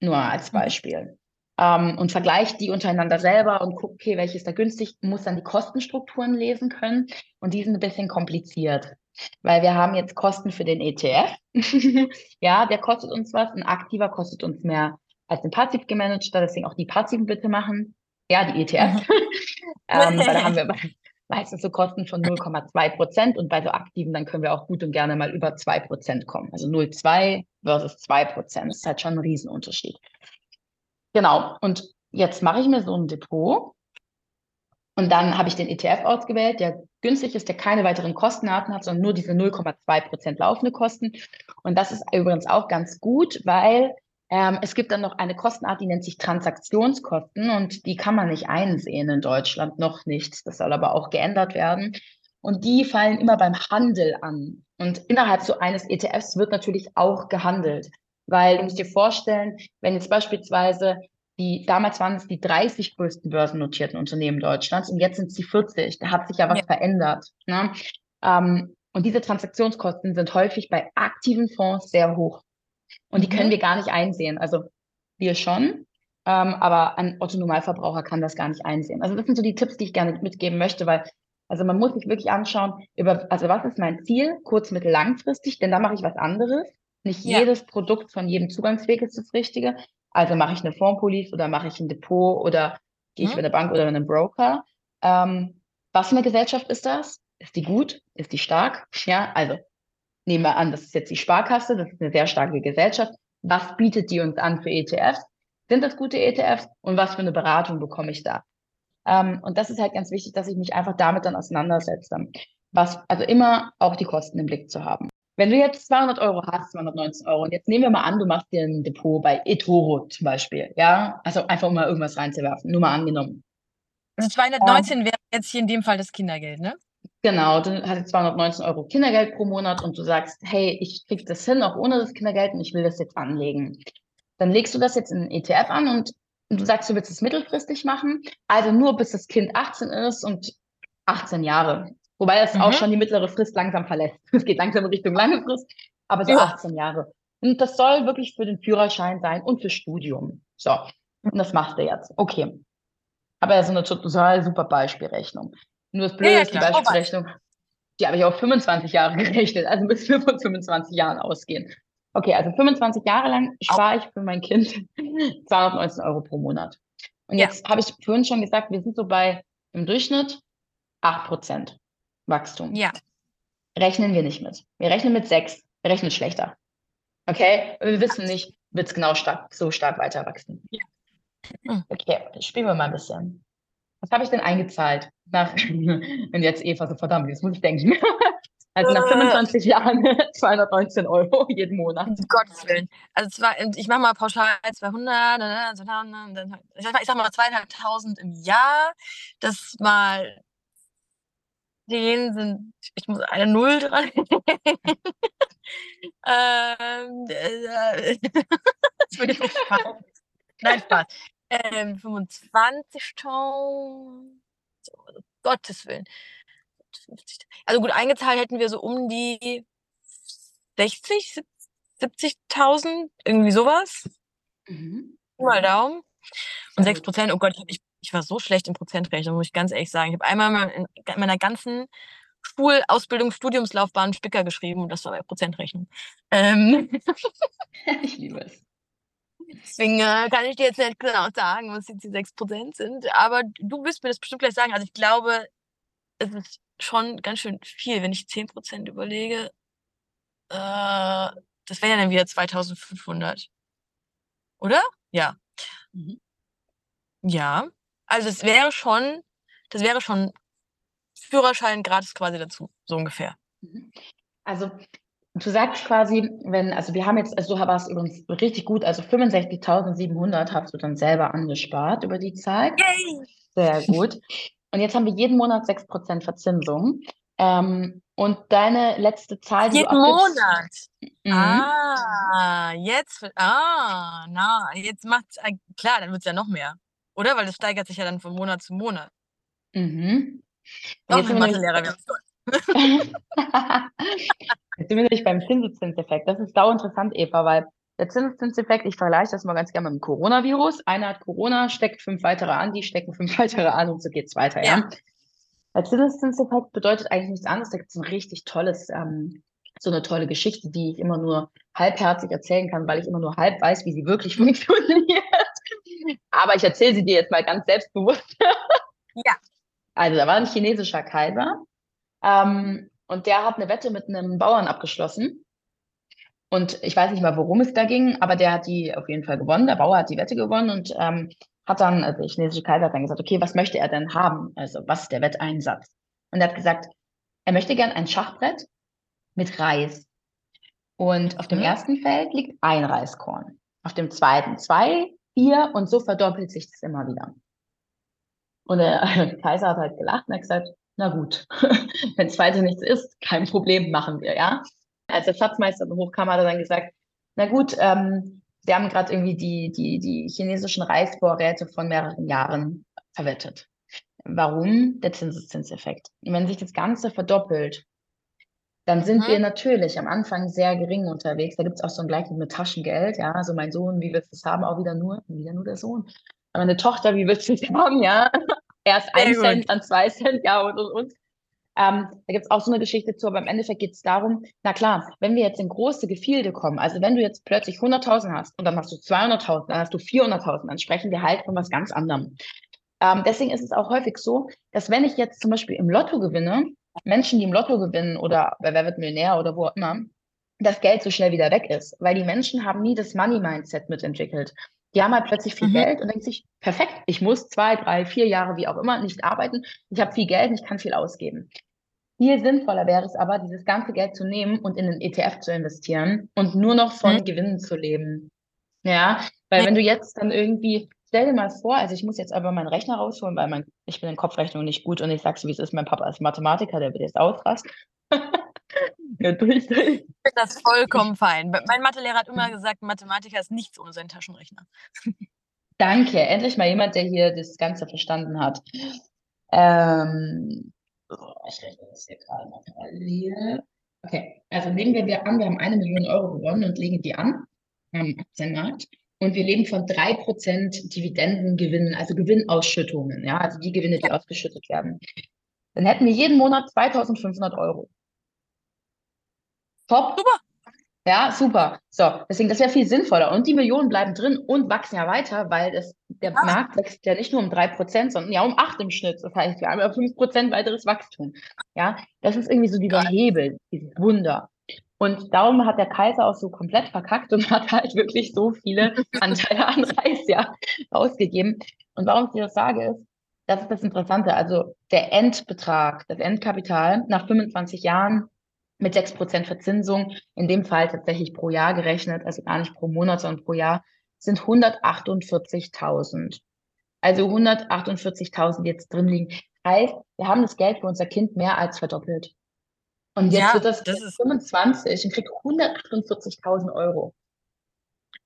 nur als mhm. Beispiel. Ähm, und vergleiche die untereinander selber und gucke, okay, welches da günstig, muss dann die Kostenstrukturen lesen können. Und die sind ein bisschen kompliziert, weil wir haben jetzt Kosten für den ETF. ja, der kostet uns was. Ein aktiver kostet uns mehr als ein passiv gemanagter, deswegen auch die passiven bitte machen. Ja, die ETF. Mhm. ähm, weil da haben wir meistens so Kosten von 0,2 Prozent und bei so aktiven, dann können wir auch gut und gerne mal über 2 Prozent kommen. Also 0,2 versus 2 Prozent, das ist halt schon ein Riesenunterschied. Genau, und jetzt mache ich mir so ein Depot und dann habe ich den ETF ausgewählt, der günstig ist, der keine weiteren Kostenarten hat, sondern nur diese 0,2 Prozent laufende Kosten. Und das ist übrigens auch ganz gut, weil ähm, es gibt dann noch eine Kostenart, die nennt sich Transaktionskosten und die kann man nicht einsehen in Deutschland, noch nicht. Das soll aber auch geändert werden. Und die fallen immer beim Handel an. Und innerhalb so eines ETFs wird natürlich auch gehandelt. Weil du musst dir vorstellen, wenn jetzt beispielsweise die, damals waren es die 30 größten börsennotierten Unternehmen Deutschlands und jetzt sind es die 40. Da hat sich ja was ja. verändert. Ne? Ähm, und diese Transaktionskosten sind häufig bei aktiven Fonds sehr hoch. Und die können mhm. wir gar nicht einsehen. Also wir schon, ähm, aber ein Otto-Normalverbraucher kann das gar nicht einsehen. Also das sind so die Tipps, die ich gerne mitgeben möchte, weil also man muss sich wirklich anschauen, über, also was ist mein Ziel, kurz, mittel, langfristig, denn da mache ich was anderes. Nicht ja. jedes Produkt von jedem Zugangsweg ist das Richtige. Also mache ich eine Fondspolice oder mache ich ein Depot oder gehe ich mhm. bei einer Bank oder bei einem Broker. Ähm, was für eine Gesellschaft ist das? Ist die gut? Ist die stark? Ja, also nehmen wir an, das ist jetzt die Sparkasse, das ist eine sehr starke Gesellschaft. Was bietet die uns an für ETFs? Sind das gute ETFs? Und was für eine Beratung bekomme ich da? Ähm, und das ist halt ganz wichtig, dass ich mich einfach damit dann auseinandersetze. Was, also immer auch die Kosten im Blick zu haben. Wenn du jetzt 200 Euro hast, 219 Euro, und jetzt nehmen wir mal an, du machst dir ein Depot bei eToro zum Beispiel, ja, also einfach um mal irgendwas reinzuwerfen, nur mal angenommen. Also 219 ähm, wäre jetzt hier in dem Fall das Kindergeld, ne? Genau, du hast 219 Euro Kindergeld pro Monat und du sagst, hey, ich krieg das hin, auch ohne das Kindergeld und ich will das jetzt anlegen. Dann legst du das jetzt in einen ETF an und du sagst, du willst es mittelfristig machen, also nur bis das Kind 18 ist und 18 Jahre. Wobei es mhm. auch schon die mittlere Frist langsam verlässt. Es geht langsam in Richtung lange Frist, aber so ja. 18 Jahre. Und das soll wirklich für den Führerschein sein und fürs Studium. So, und das machst du jetzt. Okay. Aber ja, so eine total super Beispielrechnung. Nur das Blöde ja, ist, die Beispielrechnung, die habe ich auf 25 Jahre gerechnet. Also müssen wir von 25 Jahren ausgehen. Okay, also 25 Jahre lang spare ich für mein Kind 219 Euro pro Monat. Und jetzt ja. habe ich vorhin schon gesagt, wir sind so bei im Durchschnitt 8% Wachstum. Ja. Rechnen wir nicht mit. Wir rechnen mit 6. Wir rechnen schlechter. Okay? Wir wissen nicht, wird es genau stark, so stark weiter wachsen. Ja. Hm. Okay, spielen wir mal ein bisschen. Was habe ich denn eingezahlt? Nach, wenn jetzt Eva so verdammt, jetzt muss ich denken. Also nach 25 äh. Jahren 219 Euro jeden Monat. Um Gottes Willen. Also zwei, ich mache mal pauschal 200, ne, ne, ich sag mal zweieinhalbtausend im Jahr. Das mal 10 sind, ich muss eine Null dran. ähm, äh, das würde ich Nein, Spaß ähm, 25.000, so, also Gottes Willen. 50. Also gut, eingezahlt hätten wir so um die 60, 70.000, irgendwie sowas. Mhm. Mal Daumen. Und Sehr 6 gut. Prozent, oh Gott, ich, ich war so schlecht in Prozentrechnung, muss ich ganz ehrlich sagen. Ich habe einmal mal in in meiner ganzen Schul-, Ausbildungs-, Studiumslaufbahn Spicker geschrieben und das war bei Prozentrechnung. Ähm, Ich liebe es. Deswegen äh, kann ich dir jetzt nicht genau sagen, was jetzt die 6 Prozent sind. Aber du wirst mir das bestimmt gleich sagen. Also ich glaube, es ist schon ganz schön viel, wenn ich 10 Prozent überlege. Äh, das wären ja dann wieder 2.500. Oder? Ja. Mhm. Ja. Also es wäre schon, das wäre schon Führerschein gratis quasi dazu, so ungefähr. Mhm. Also du sagst quasi, wenn, also wir haben jetzt, also du warst übrigens richtig gut, also 65.700 hast du dann selber angespart über die Zeit. Yay! Sehr gut. Und jetzt haben wir jeden Monat 6% Verzinsung. Ähm, und deine letzte Zahl, die Jeden Monat. Mhm. Ah, jetzt, ah, na, jetzt macht's, klar, dann wird's ja noch mehr. Oder? Weil das steigert sich ja dann von Monat zu Monat. Mhm. Und Doch, jetzt mein sind Mathelehrer, haben's toll. Jetzt sind wir nämlich beim Zinseszinseffekt. Das ist sau interessant, Eva, weil der Zinseszinseffekt, ich vergleiche das mal ganz gerne mit dem Coronavirus. Einer hat Corona, steckt fünf weitere an, die stecken fünf weitere an und so geht's weiter, ja. Ja. Der Zinseszinseffekt bedeutet eigentlich nichts anderes. Da gibt es ein richtig tolles, ähm, so eine tolle Geschichte, die ich immer nur halbherzig erzählen kann, weil ich immer nur halb weiß, wie sie wirklich funktioniert. Aber ich erzähle sie dir jetzt mal ganz selbstbewusst. Ja. Also, da war ein chinesischer Kaiser, ähm, und der hat eine Wette mit einem Bauern abgeschlossen. Und ich weiß nicht mal, worum es da ging, aber der hat die auf jeden Fall gewonnen. Der Bauer hat die Wette gewonnen und ähm, hat dann, also der chinesische Kaiser hat dann gesagt, okay, was möchte er denn haben? Also, was ist der Wetteinsatz? Und er hat gesagt, er möchte gern ein Schachbrett mit Reis. Und auf dem Mhm. ersten Feld liegt ein Reiskorn. Auf dem zweiten zwei, vier und so verdoppelt sich das immer wieder. Und der Kaiser hat halt gelacht und hat gesagt, na gut, wenn zweite nichts ist, kein Problem, machen wir, ja. Als der Schatzmeister hochkam, hat er dann gesagt, na gut, ähm, wir haben gerade irgendwie die, die, die chinesischen Reisvorräte von mehreren Jahren verwettet. Warum? Der Zinseszinseffekt. Wenn sich das Ganze verdoppelt, dann sind Mhm. wir natürlich am Anfang sehr gering unterwegs. Da gibt es auch so ein Gleichnis mit Taschengeld, ja. Also mein Sohn, wie willst du es haben? Auch wieder nur, wieder nur der Sohn. Aber meine Tochter, wie willst du es haben? Ja. Erst ein. Cent, dann zwei Cent, ja, und, und, und. Ähm, da gibt es auch so eine Geschichte zu, aber im Endeffekt geht es darum, na klar, wenn wir jetzt in große Gefilde kommen, also wenn du jetzt plötzlich 100.000 hast und dann hast du 200.000, dann hast du 400.000, dann sprechen wir halt von was ganz anderem. Ähm, deswegen ist es auch häufig so, dass wenn ich jetzt zum Beispiel im Lotto gewinne, Menschen, die im Lotto gewinnen oder bei Wer wird Millionär oder wo auch immer, das Geld so schnell wieder weg ist, weil die Menschen haben nie das Money-Mindset mitentwickelt. Die haben halt plötzlich viel Mhm. Geld und denken sich, perfekt, ich muss zwei, drei, vier Jahre, wie auch immer, nicht arbeiten. Ich habe viel Geld und ich kann viel ausgeben. Viel sinnvoller wäre es aber, dieses ganze Geld zu nehmen und in den ETF zu investieren und nur noch von Mhm. Gewinnen zu leben. Ja, weil wenn du jetzt dann irgendwie, stell dir mal vor, also ich muss jetzt aber meinen Rechner rausholen, weil mein, ich bin in Kopfrechnung nicht gut und ich sag's, wie es ist, mein Papa ist Mathematiker, der wird jetzt ausrasten. ja, durch, durch. Ich finde das vollkommen fein. Mein Mathelehrer hat immer gesagt, Mathematiker ist nichts ohne seinen Taschenrechner. Danke, endlich mal jemand, der hier das Ganze verstanden hat. Ähm, oh, ich rechne das hier gerade mal parallel. Okay, also nehmen wir, wir an, wir haben eine Million Euro gewonnen und legen die an am Aktienmarkt. Und wir leben von 3% Dividendengewinnen, also Gewinnausschüttungen, ja, also die Gewinne, die ausgeschüttet werden. Dann hätten wir jeden Monat 2500 Euro. Top. Super. Ja, super. So, deswegen, das wäre viel sinnvoller. Und die Millionen bleiben drin und wachsen ja weiter, weil das, der Ja. Markt wächst ja nicht nur um 3%, sondern ja um 8 im Schnitt. Das heißt, wir haben ja 5% weiteres Wachstum. Ja, das ist irgendwie so dieser. Hebel, dieses Wunder. Und darum hat der Kaiser auch so komplett verkackt und hat halt wirklich so viele Anteile an Reis ja ausgegeben. Und warum ich dir das sage, ist, das ist das Interessante. Also der Endbetrag, das Endkapital nach 25 Jahren mit 6% Verzinsung, in dem Fall tatsächlich pro Jahr gerechnet, also gar nicht pro Monat, sondern pro Jahr, sind 148.000. Also 148.000, die jetzt drin liegen. Heißt, wir haben das Geld für unser Kind mehr als verdoppelt. Und jetzt Ja, wird das, das Kind ist- 25 und kriegt 148.000 Euro.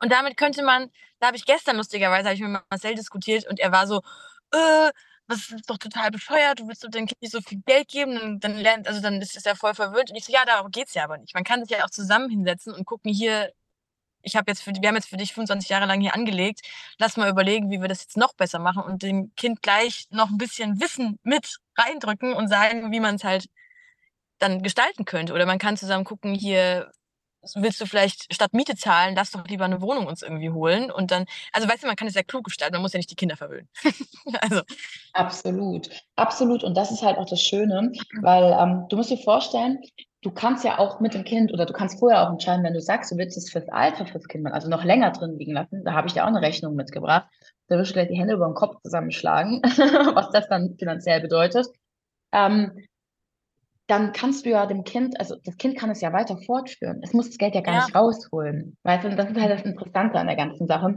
Und damit könnte man, da habe ich gestern lustigerweise, habe ich mit Marcel diskutiert und er war so, äh, das ist doch total bescheuert, du willst deinem Kind nicht so viel Geld geben, dann, dann lernt, also dann ist es ja voll verwöhnt. Und ich so, ja, darum geht's ja aber nicht. Man kann sich ja auch zusammen hinsetzen und gucken, hier, ich habe jetzt für, wir haben jetzt für dich 25 Jahre lang hier angelegt, lass mal überlegen, wie wir das jetzt noch besser machen und dem Kind gleich noch ein bisschen Wissen mit reindrücken und sagen, wie man es halt dann gestalten könnte. Oder man kann zusammen gucken, hier willst du vielleicht statt Miete zahlen, lass doch lieber eine Wohnung uns irgendwie holen. Und dann, also weißt du, man kann es ja klug gestalten, man muss ja nicht die Kinder verwöhnen. also. Absolut, absolut. Und das ist halt auch das Schöne, weil ähm, du musst dir vorstellen, du kannst ja auch mit dem Kind oder du kannst vorher auch entscheiden, wenn du sagst, du willst es fürs Alter fürs Kind also noch länger drin liegen lassen, da habe ich dir auch eine Rechnung mitgebracht. Da wirst du gleich die Hände über den Kopf zusammenschlagen, was das dann finanziell bedeutet. Ähm, dann kannst du ja dem Kind, also das Kind kann es ja weiter fortführen. Es muss das Geld ja gar ja. nicht rausholen. Weißt du, und das ist halt das Interessante an der ganzen Sache,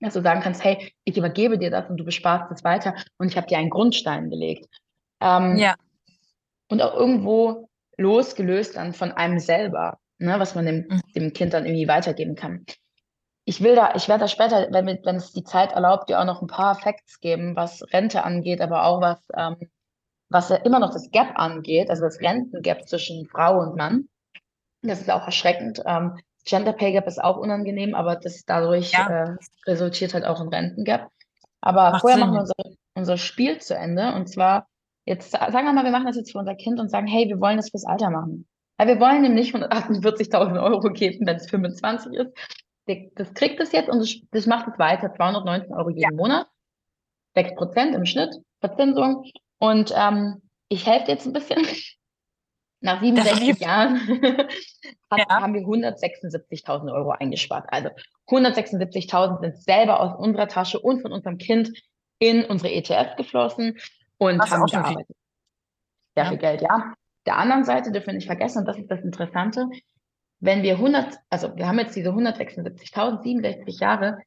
dass du sagen kannst, hey, ich übergebe dir das und du besparst es weiter und ich habe dir einen Grundstein gelegt. Ähm, ja. Und auch irgendwo losgelöst dann von einem selber, ne, was man dem, mhm. dem Kind dann irgendwie weitergeben kann. Ich will da, ich werde da später, wenn, wenn es die Zeit erlaubt, dir auch noch ein paar Facts geben, was Rente angeht, aber auch was ähm, was ja immer noch das Gap angeht, also das Rentengap zwischen Frau und Mann. Das ist auch erschreckend. Ähm, Gender Pay Gap ist auch unangenehm, aber das dadurch ja. äh, resultiert halt auch ein Rentengap. Aber Macht vorher Sinn. machen wir unser, unser Spiel zu Ende. Und zwar, jetzt sagen wir mal, wir machen das jetzt für unser Kind und sagen, hey, wir wollen das fürs Alter machen. Weil wir wollen ihm nicht 148.000 Euro geben, wenn es 25 ist. Das kriegt es jetzt und das, das macht es weiter. 219 Euro jeden ja. Monat. 6 Prozent im Schnitt Verzinsung. Und ähm, ich helfe jetzt ein bisschen. Nach 67 Jahren hat, ja. haben wir 176.000 Euro eingespart. Also 176.000 sind selber aus unserer Tasche und von unserem Kind in unsere ETF geflossen und Was haben gearbeitet. Sehr ja. viel Geld, ja. Der anderen Seite dürfen wir nicht vergessen, und das ist das Interessante, wenn wir 100, also wir haben jetzt diese 176.000, 67 Jahre,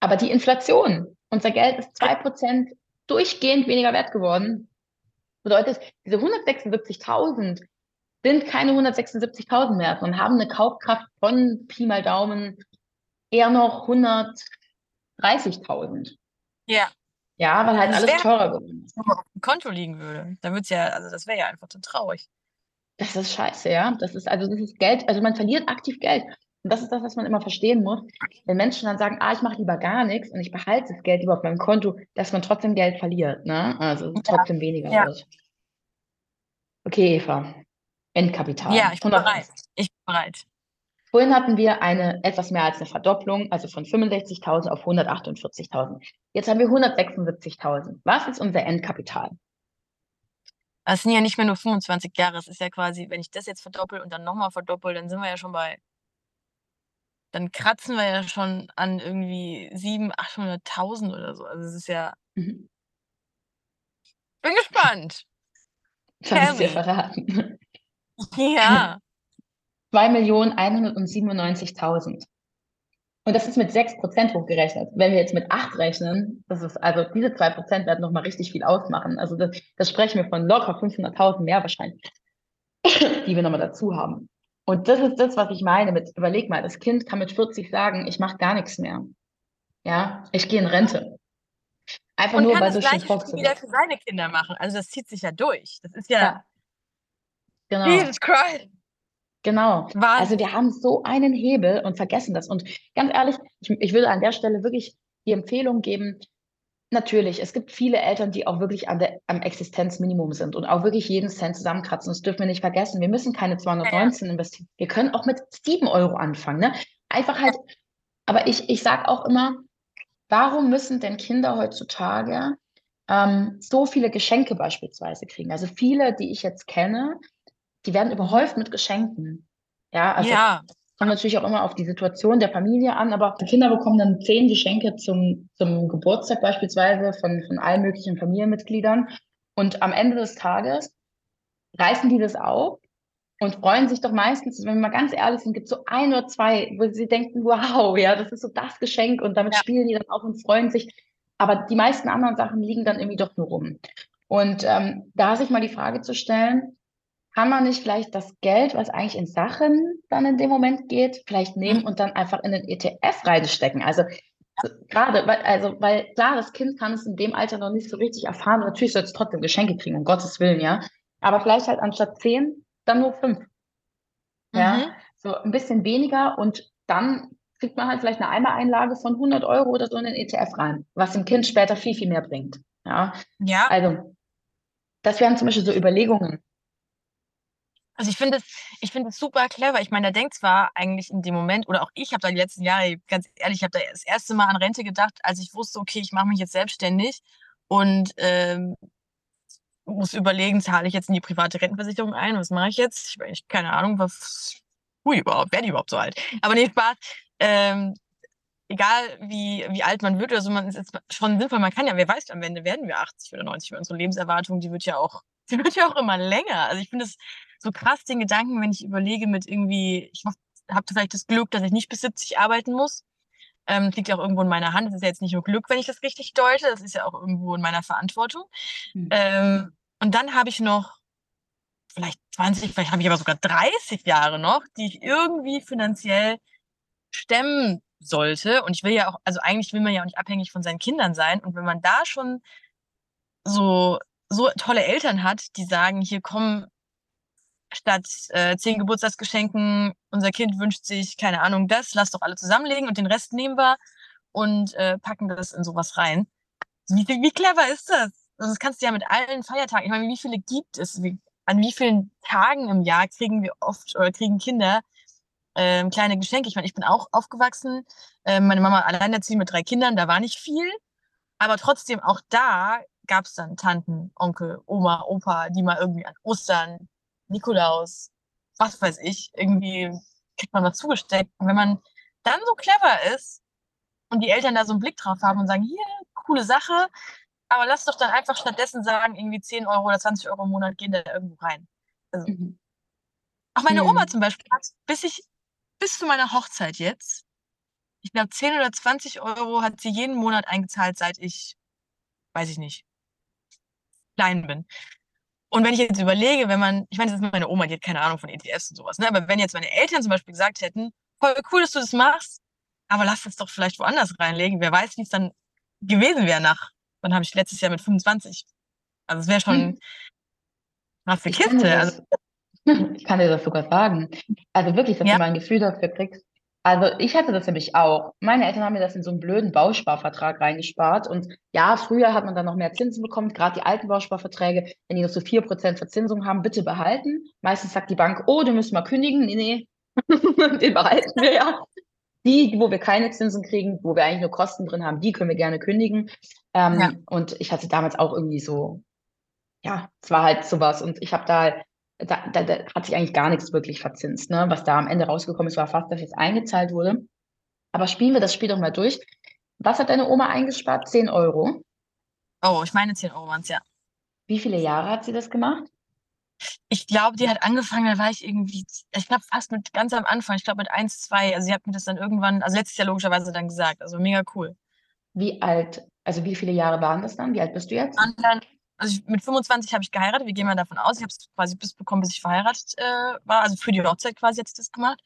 aber die Inflation, unser Geld ist 2% durchgehend weniger wert geworden. Bedeutet, diese 176.000 sind keine 176.000 mehr, sondern haben eine Kaufkraft von Pi mal Daumen eher noch 130.000. Ja. Ja, weil halt das alles teurer geworden ist. Wenn man auf dem Konto liegen würde, dann würde es ja, also das wäre ja einfach zu traurig. Das ist scheiße, ja. Das ist, also das ist Geld, also man verliert aktiv Geld. Und das ist das, was man immer verstehen muss. Wenn Menschen dann sagen, ah, ich mache lieber gar nichts und ich behalte das Geld lieber auf meinem Konto, dass man trotzdem Geld verliert, ne? Also ja. trotzdem weniger ja. wird. Okay, Eva. Endkapital. Ja, ich bin 100. bereit. Ich bin bereit. Vorhin hatten wir eine etwas mehr als eine Verdopplung, also von 65.000 auf 148.000. Jetzt haben wir 176.000. Was ist unser Endkapital? Es sind ja nicht mehr nur 25 Jahre. Es ist ja quasi, wenn ich das jetzt verdoppel und dann nochmal verdoppel, dann sind wir ja schon bei dann kratzen wir ja schon an irgendwie 700.000, 800.000 oder so. Also es ist ja. Mhm. Bin gespannt. Kann ich dir verraten. Ja. 2.197.000. Und das ist mit 6% hochgerechnet. Wenn wir jetzt mit 8 rechnen, das ist also diese 2% werden nochmal richtig viel ausmachen. Also das, das sprechen wir von locker 500.000 mehr wahrscheinlich, die wir nochmal dazu haben. Und das ist das, was ich meine mit, überleg mal, das Kind kann mit 40 sagen, ich mache gar nichts mehr. Ja, ich gehe in Rente. Einfach und nur, kann weil das so schön wieder für seine Kinder machen. Also das zieht sich ja durch. Das ist ja, ja. Genau. Jesus Christ. Genau. Wahnsinn. Also wir haben so einen Hebel und vergessen das. Und ganz ehrlich, ich, ich würde an der Stelle wirklich die Empfehlung geben, Natürlich, es gibt viele Eltern, die auch wirklich an der, am Existenzminimum sind und auch wirklich jeden Cent zusammenkratzen. Das dürfen wir nicht vergessen. Wir müssen keine 219 ja. investieren. Wir können auch mit 7 Euro anfangen. Ne? Einfach halt, aber ich, ich sage auch immer, warum müssen denn Kinder heutzutage ähm, so viele Geschenke beispielsweise kriegen? Also viele, die ich jetzt kenne, die werden überhäuft mit Geschenken. Ja, also ja kommt natürlich auch immer auf die Situation der Familie an, aber die Kinder bekommen dann zehn Geschenke zum, zum Geburtstag beispielsweise von, von allen möglichen Familienmitgliedern. Und am Ende des Tages reißen die das auf und freuen sich doch meistens, wenn wir mal ganz ehrlich sind, gibt es so ein oder zwei, wo sie denken, wow, ja, das ist so das Geschenk und damit ja. spielen die dann auch und freuen sich. Aber die meisten anderen Sachen liegen dann irgendwie doch nur rum. Und ähm, da sich mal die Frage zu stellen, kann man nicht vielleicht das Geld, was eigentlich in Sachen dann in dem Moment geht, vielleicht nehmen mhm. und dann einfach in den ETF reinstecken? Also gerade, weil, also, weil klar, das Kind kann es in dem Alter noch nicht so richtig erfahren. Natürlich soll es trotzdem Geschenke kriegen, um Gottes Willen, ja. Aber vielleicht halt anstatt zehn, dann nur fünf. Ja, mhm. so ein bisschen weniger und dann kriegt man halt vielleicht eine Einmaleinlage von 100 Euro oder so in den ETF rein, was dem Kind später viel, viel mehr bringt. Ja, Ja, also das wären zum Beispiel so Überlegungen. Also ich finde es, ich super clever. Ich meine, da denkt zwar eigentlich in dem Moment, oder auch ich habe da die letzten Jahre, ganz ehrlich, ich habe da das erste Mal an Rente gedacht, als ich wusste, okay, ich mache mich jetzt selbstständig und ähm, muss überlegen, zahle ich jetzt in die private Rentenversicherung ein? Was mache ich jetzt? Ich habe eigentlich keine Ahnung, was, hui, überhaupt, werde ich überhaupt so alt? Aber nee, Spaß. Ähm, egal wie, wie alt man wird oder so, man ist jetzt schon sinnvoll. Man kann ja, wer weiß, am Ende werden wir 80 oder 90, weil unsere Lebenserwartung, die wird ja auch, die wird ja auch immer länger. Also ich finde es so krass, den Gedanken, wenn ich überlege mit irgendwie, ich habe vielleicht das Glück, dass ich nicht bis 70 arbeiten muss. Ähm, das liegt ja auch irgendwo in meiner Hand. Das ist ja jetzt nicht nur Glück, wenn ich das richtig deute. Das ist ja auch irgendwo in meiner Verantwortung. Hm. Ähm, und dann habe ich noch vielleicht 20, vielleicht habe ich aber sogar 30 Jahre noch, die ich irgendwie finanziell stemmen sollte. Und ich will ja auch, also eigentlich will man ja auch nicht abhängig von seinen Kindern sein. Und wenn man da schon so, so tolle Eltern hat, die sagen, hier komm, statt äh, zehn Geburtstagsgeschenken, unser Kind wünscht sich, keine Ahnung, das, lass doch alle zusammenlegen und den Rest nehmen wir und äh, packen das in sowas rein. Wie, wie clever ist das? Also das kannst du ja mit allen Feiertagen, ich meine, wie viele gibt es? Wie, an wie vielen Tagen im Jahr kriegen wir oft oder kriegen Kinder ähm, kleine Geschenke? Ich meine, ich bin auch aufgewachsen, äh, meine Mama alleinerziehend mit drei Kindern, da war nicht viel, aber trotzdem auch da gab es dann Tanten, Onkel, Oma, Opa, die mal irgendwie an Ostern, Nikolaus, was weiß ich, irgendwie kriegt man was zugesteckt. Und wenn man dann so clever ist und die Eltern da so einen Blick drauf haben und sagen, hier, coole Sache, aber lass doch dann einfach stattdessen sagen, irgendwie 10 Euro oder 20 Euro im Monat gehen da irgendwo rein. Also, Mhm. auch meine Hm. Oma zum Beispiel hat, bis ich, bis zu meiner Hochzeit jetzt, ich glaube 10 oder 20 Euro hat sie jeden Monat eingezahlt, seit ich, weiß ich nicht, klein bin. Und wenn ich jetzt überlege, wenn man, ich meine, das ist meine Oma, die hat keine Ahnung von ETFs und sowas, ne? Aber wenn jetzt meine Eltern zum Beispiel gesagt hätten, voll cool, dass du das machst, aber lass es doch vielleicht woanders reinlegen, wer weiß, wie es dann gewesen wäre nach, dann habe ich letztes Jahr mit 25. Also es wäre schon Hm. krasse Ich kann Kiste. Also, das, ich kann dir das sogar sagen. Also wirklich, dass ja, du mal ein Gefühl dafür kriegst. Also ich hatte das nämlich auch. Meine Eltern haben mir das in so einen blöden Bausparvertrag reingespart. Und ja, früher hat man dann noch mehr Zinsen bekommen. Gerade die alten Bausparverträge, wenn die noch so 4% Verzinsung haben, bitte behalten. Meistens sagt die Bank, oh, du müssen mal kündigen. Nee, nee, den behalten wir ja. Die, wo wir keine Zinsen kriegen, wo wir eigentlich nur Kosten drin haben, die können wir gerne kündigen. ja, Ähm, und ich hatte damals auch irgendwie so, ja, es war halt sowas. Und ich habe da, da, da, da hat sich eigentlich gar nichts wirklich verzinst. Ne? Was da am Ende rausgekommen ist, war fast, dass jetzt eingezahlt wurde. Aber spielen wir das Spiel doch mal durch. Was hat deine Oma eingespart? 10 Euro. oh, ich meine 10 Euro waren es, ja. Wie viele Jahre hat sie das gemacht? Ich glaube, die hat angefangen, da war ich irgendwie, ich glaube fast mit ganz am Anfang, ich glaube mit 1, 2, also sie hat mir das dann irgendwann, also letztes Jahr logischerweise dann gesagt, also mega cool. Wie alt, also wie viele Jahre waren das dann? Wie alt bist du jetzt? Dann, also ich, mit 25 habe ich geheiratet, wir gehen mal davon aus, ich habe es quasi bis bekommen, bis ich verheiratet äh, war, also für die Hochzeit quasi sie das gemacht.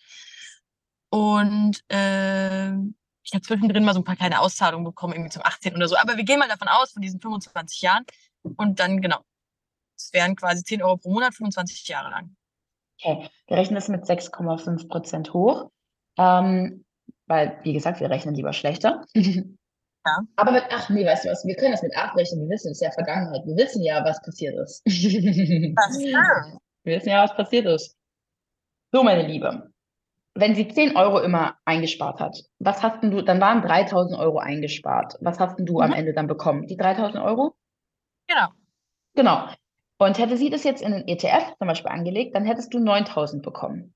Und äh, ich habe zwischendrin mal so ein paar kleine Auszahlungen bekommen, irgendwie zum 18 oder so, aber wir gehen mal davon aus, von diesen 25 Jahren und dann, genau, es wären quasi 10 Euro pro Monat, 25 Jahre lang. Okay, wir rechnen das mit 6,5 Prozent hoch. Ähm, weil, wie gesagt, wir rechnen lieber schlechter. Ja. Aber mit 8, nee, weißt du was, wir können das mit 8 rechnen, wir wissen, es ist ja Vergangenheit. Wir wissen ja, was passiert ist. Das, Wir wissen ja, was passiert ist. So, meine Liebe, wenn sie 10 Euro immer eingespart hat, was hast du, dann waren 3000 Euro eingespart. Was hast du am Mhm. Ende dann bekommen? Die 3000 Euro? Genau. Genau. Und hätte sie das jetzt in einen ETF zum Beispiel angelegt, dann hättest du 9000 bekommen.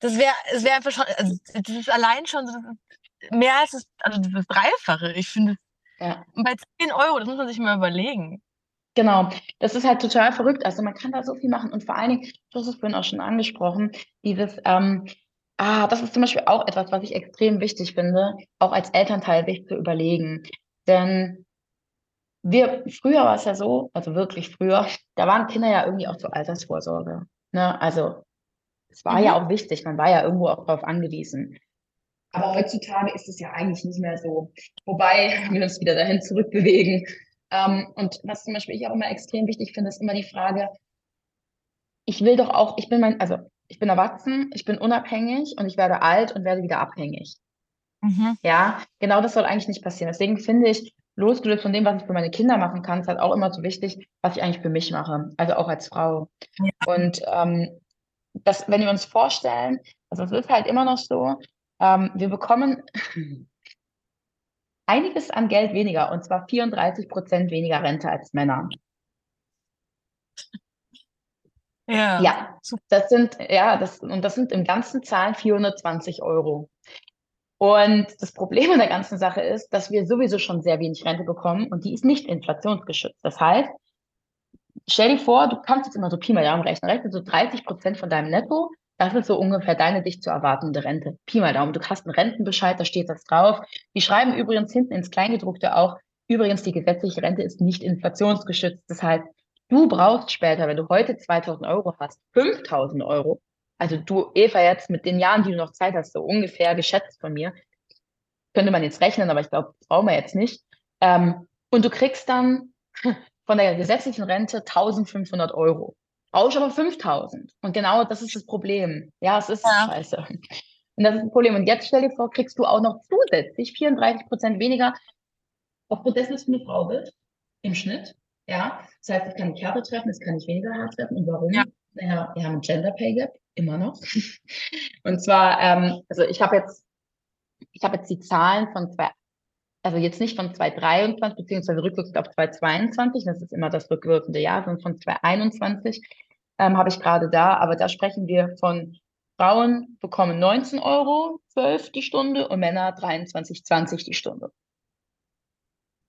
Das wäre, es wäre einfach schon, also das ist allein schon so, mehr als das, also das Dreifache. Ich finde, Ja. bei 10 Euro, das muss man sich mal überlegen. Genau, das ist halt total verrückt. Also man kann da so viel machen und vor allen Dingen, du hast es vorhin auch schon angesprochen, dieses, ähm, ah, das ist zum Beispiel auch etwas, was ich extrem wichtig finde, auch als Elternteil sich zu überlegen. Denn wir, früher war es ja so, also wirklich früher, da waren Kinder ja irgendwie auch zur Altersvorsorge. Ne? Also es war ja Mhm. auch wichtig, man war ja irgendwo auch darauf angewiesen. Aber heutzutage ist es ja eigentlich nicht mehr so. Wobei wir uns wieder dahin zurückbewegen. Ähm, und was zum Beispiel ich auch immer extrem wichtig finde, ist immer die Frage, ich will doch auch, ich bin mein, also ich bin erwachsen, ich bin unabhängig und ich werde alt und werde wieder abhängig. Mhm. Ja, genau das soll eigentlich nicht passieren. Deswegen finde ich, losgelöst von dem, was ich für meine Kinder machen kann, ist halt auch immer so wichtig, was ich eigentlich für mich mache, also auch als Frau. Ja. Und ähm, das, wenn wir uns vorstellen, also es ist halt immer noch so, ähm, wir bekommen einiges an Geld weniger, und zwar 34 Prozent weniger Rente als Männer. Ja. Ja, das sind, ja, das, und das sind im ganzen Zahlen 420 Euro. Und das Problem an der ganzen Sache ist, dass wir sowieso schon sehr wenig Rente bekommen und die ist nicht inflationsgeschützt. Das heißt, stell dir vor, du kannst jetzt immer so Pi mal Daumen rechnen, rechne so 30 Prozent von deinem Netto, das ist so ungefähr deine dich zu erwartende Rente. Pi mal Daumen. Du hast einen Rentenbescheid, da steht das drauf. Die schreiben übrigens hinten ins Kleingedruckte auch, übrigens, die gesetzliche Rente ist nicht inflationsgeschützt. Das heißt, Du brauchst später, wenn du heute 2000 Euro hast, 5000 Euro. Also du, Eva, jetzt mit den Jahren, die du noch Zeit hast, so ungefähr geschätzt von mir, könnte man jetzt rechnen, aber ich glaube, brauchen wir jetzt nicht. Ähm, und du kriegst dann von der gesetzlichen Rente 1500 Euro. Brauchst aber 5000. Und genau das ist das Problem. Ja, es ist ja. scheiße. Und das ist ein Problem. Und jetzt stell dir vor, kriegst du auch noch zusätzlich 34 Prozent weniger, obwohl das nicht eine Frau bist, im Schnitt. Ja, das heißt, ich kann mich härter treffen, es kann ich weniger hart treffen. Und warum? Ja. Naja, wir haben ein Gender Pay Gap, immer noch. Und zwar, ähm, also ich habe jetzt, ich habe jetzt die Zahlen von zwei, also jetzt nicht von 2023, beziehungsweise rückwirkend auf 2022, das ist immer das rückwirkende Jahr, sondern von 2021 ähm, habe ich gerade da, aber da sprechen wir von Frauen bekommen 19 Euro 12 die Stunde und Männer 23,20 die Stunde.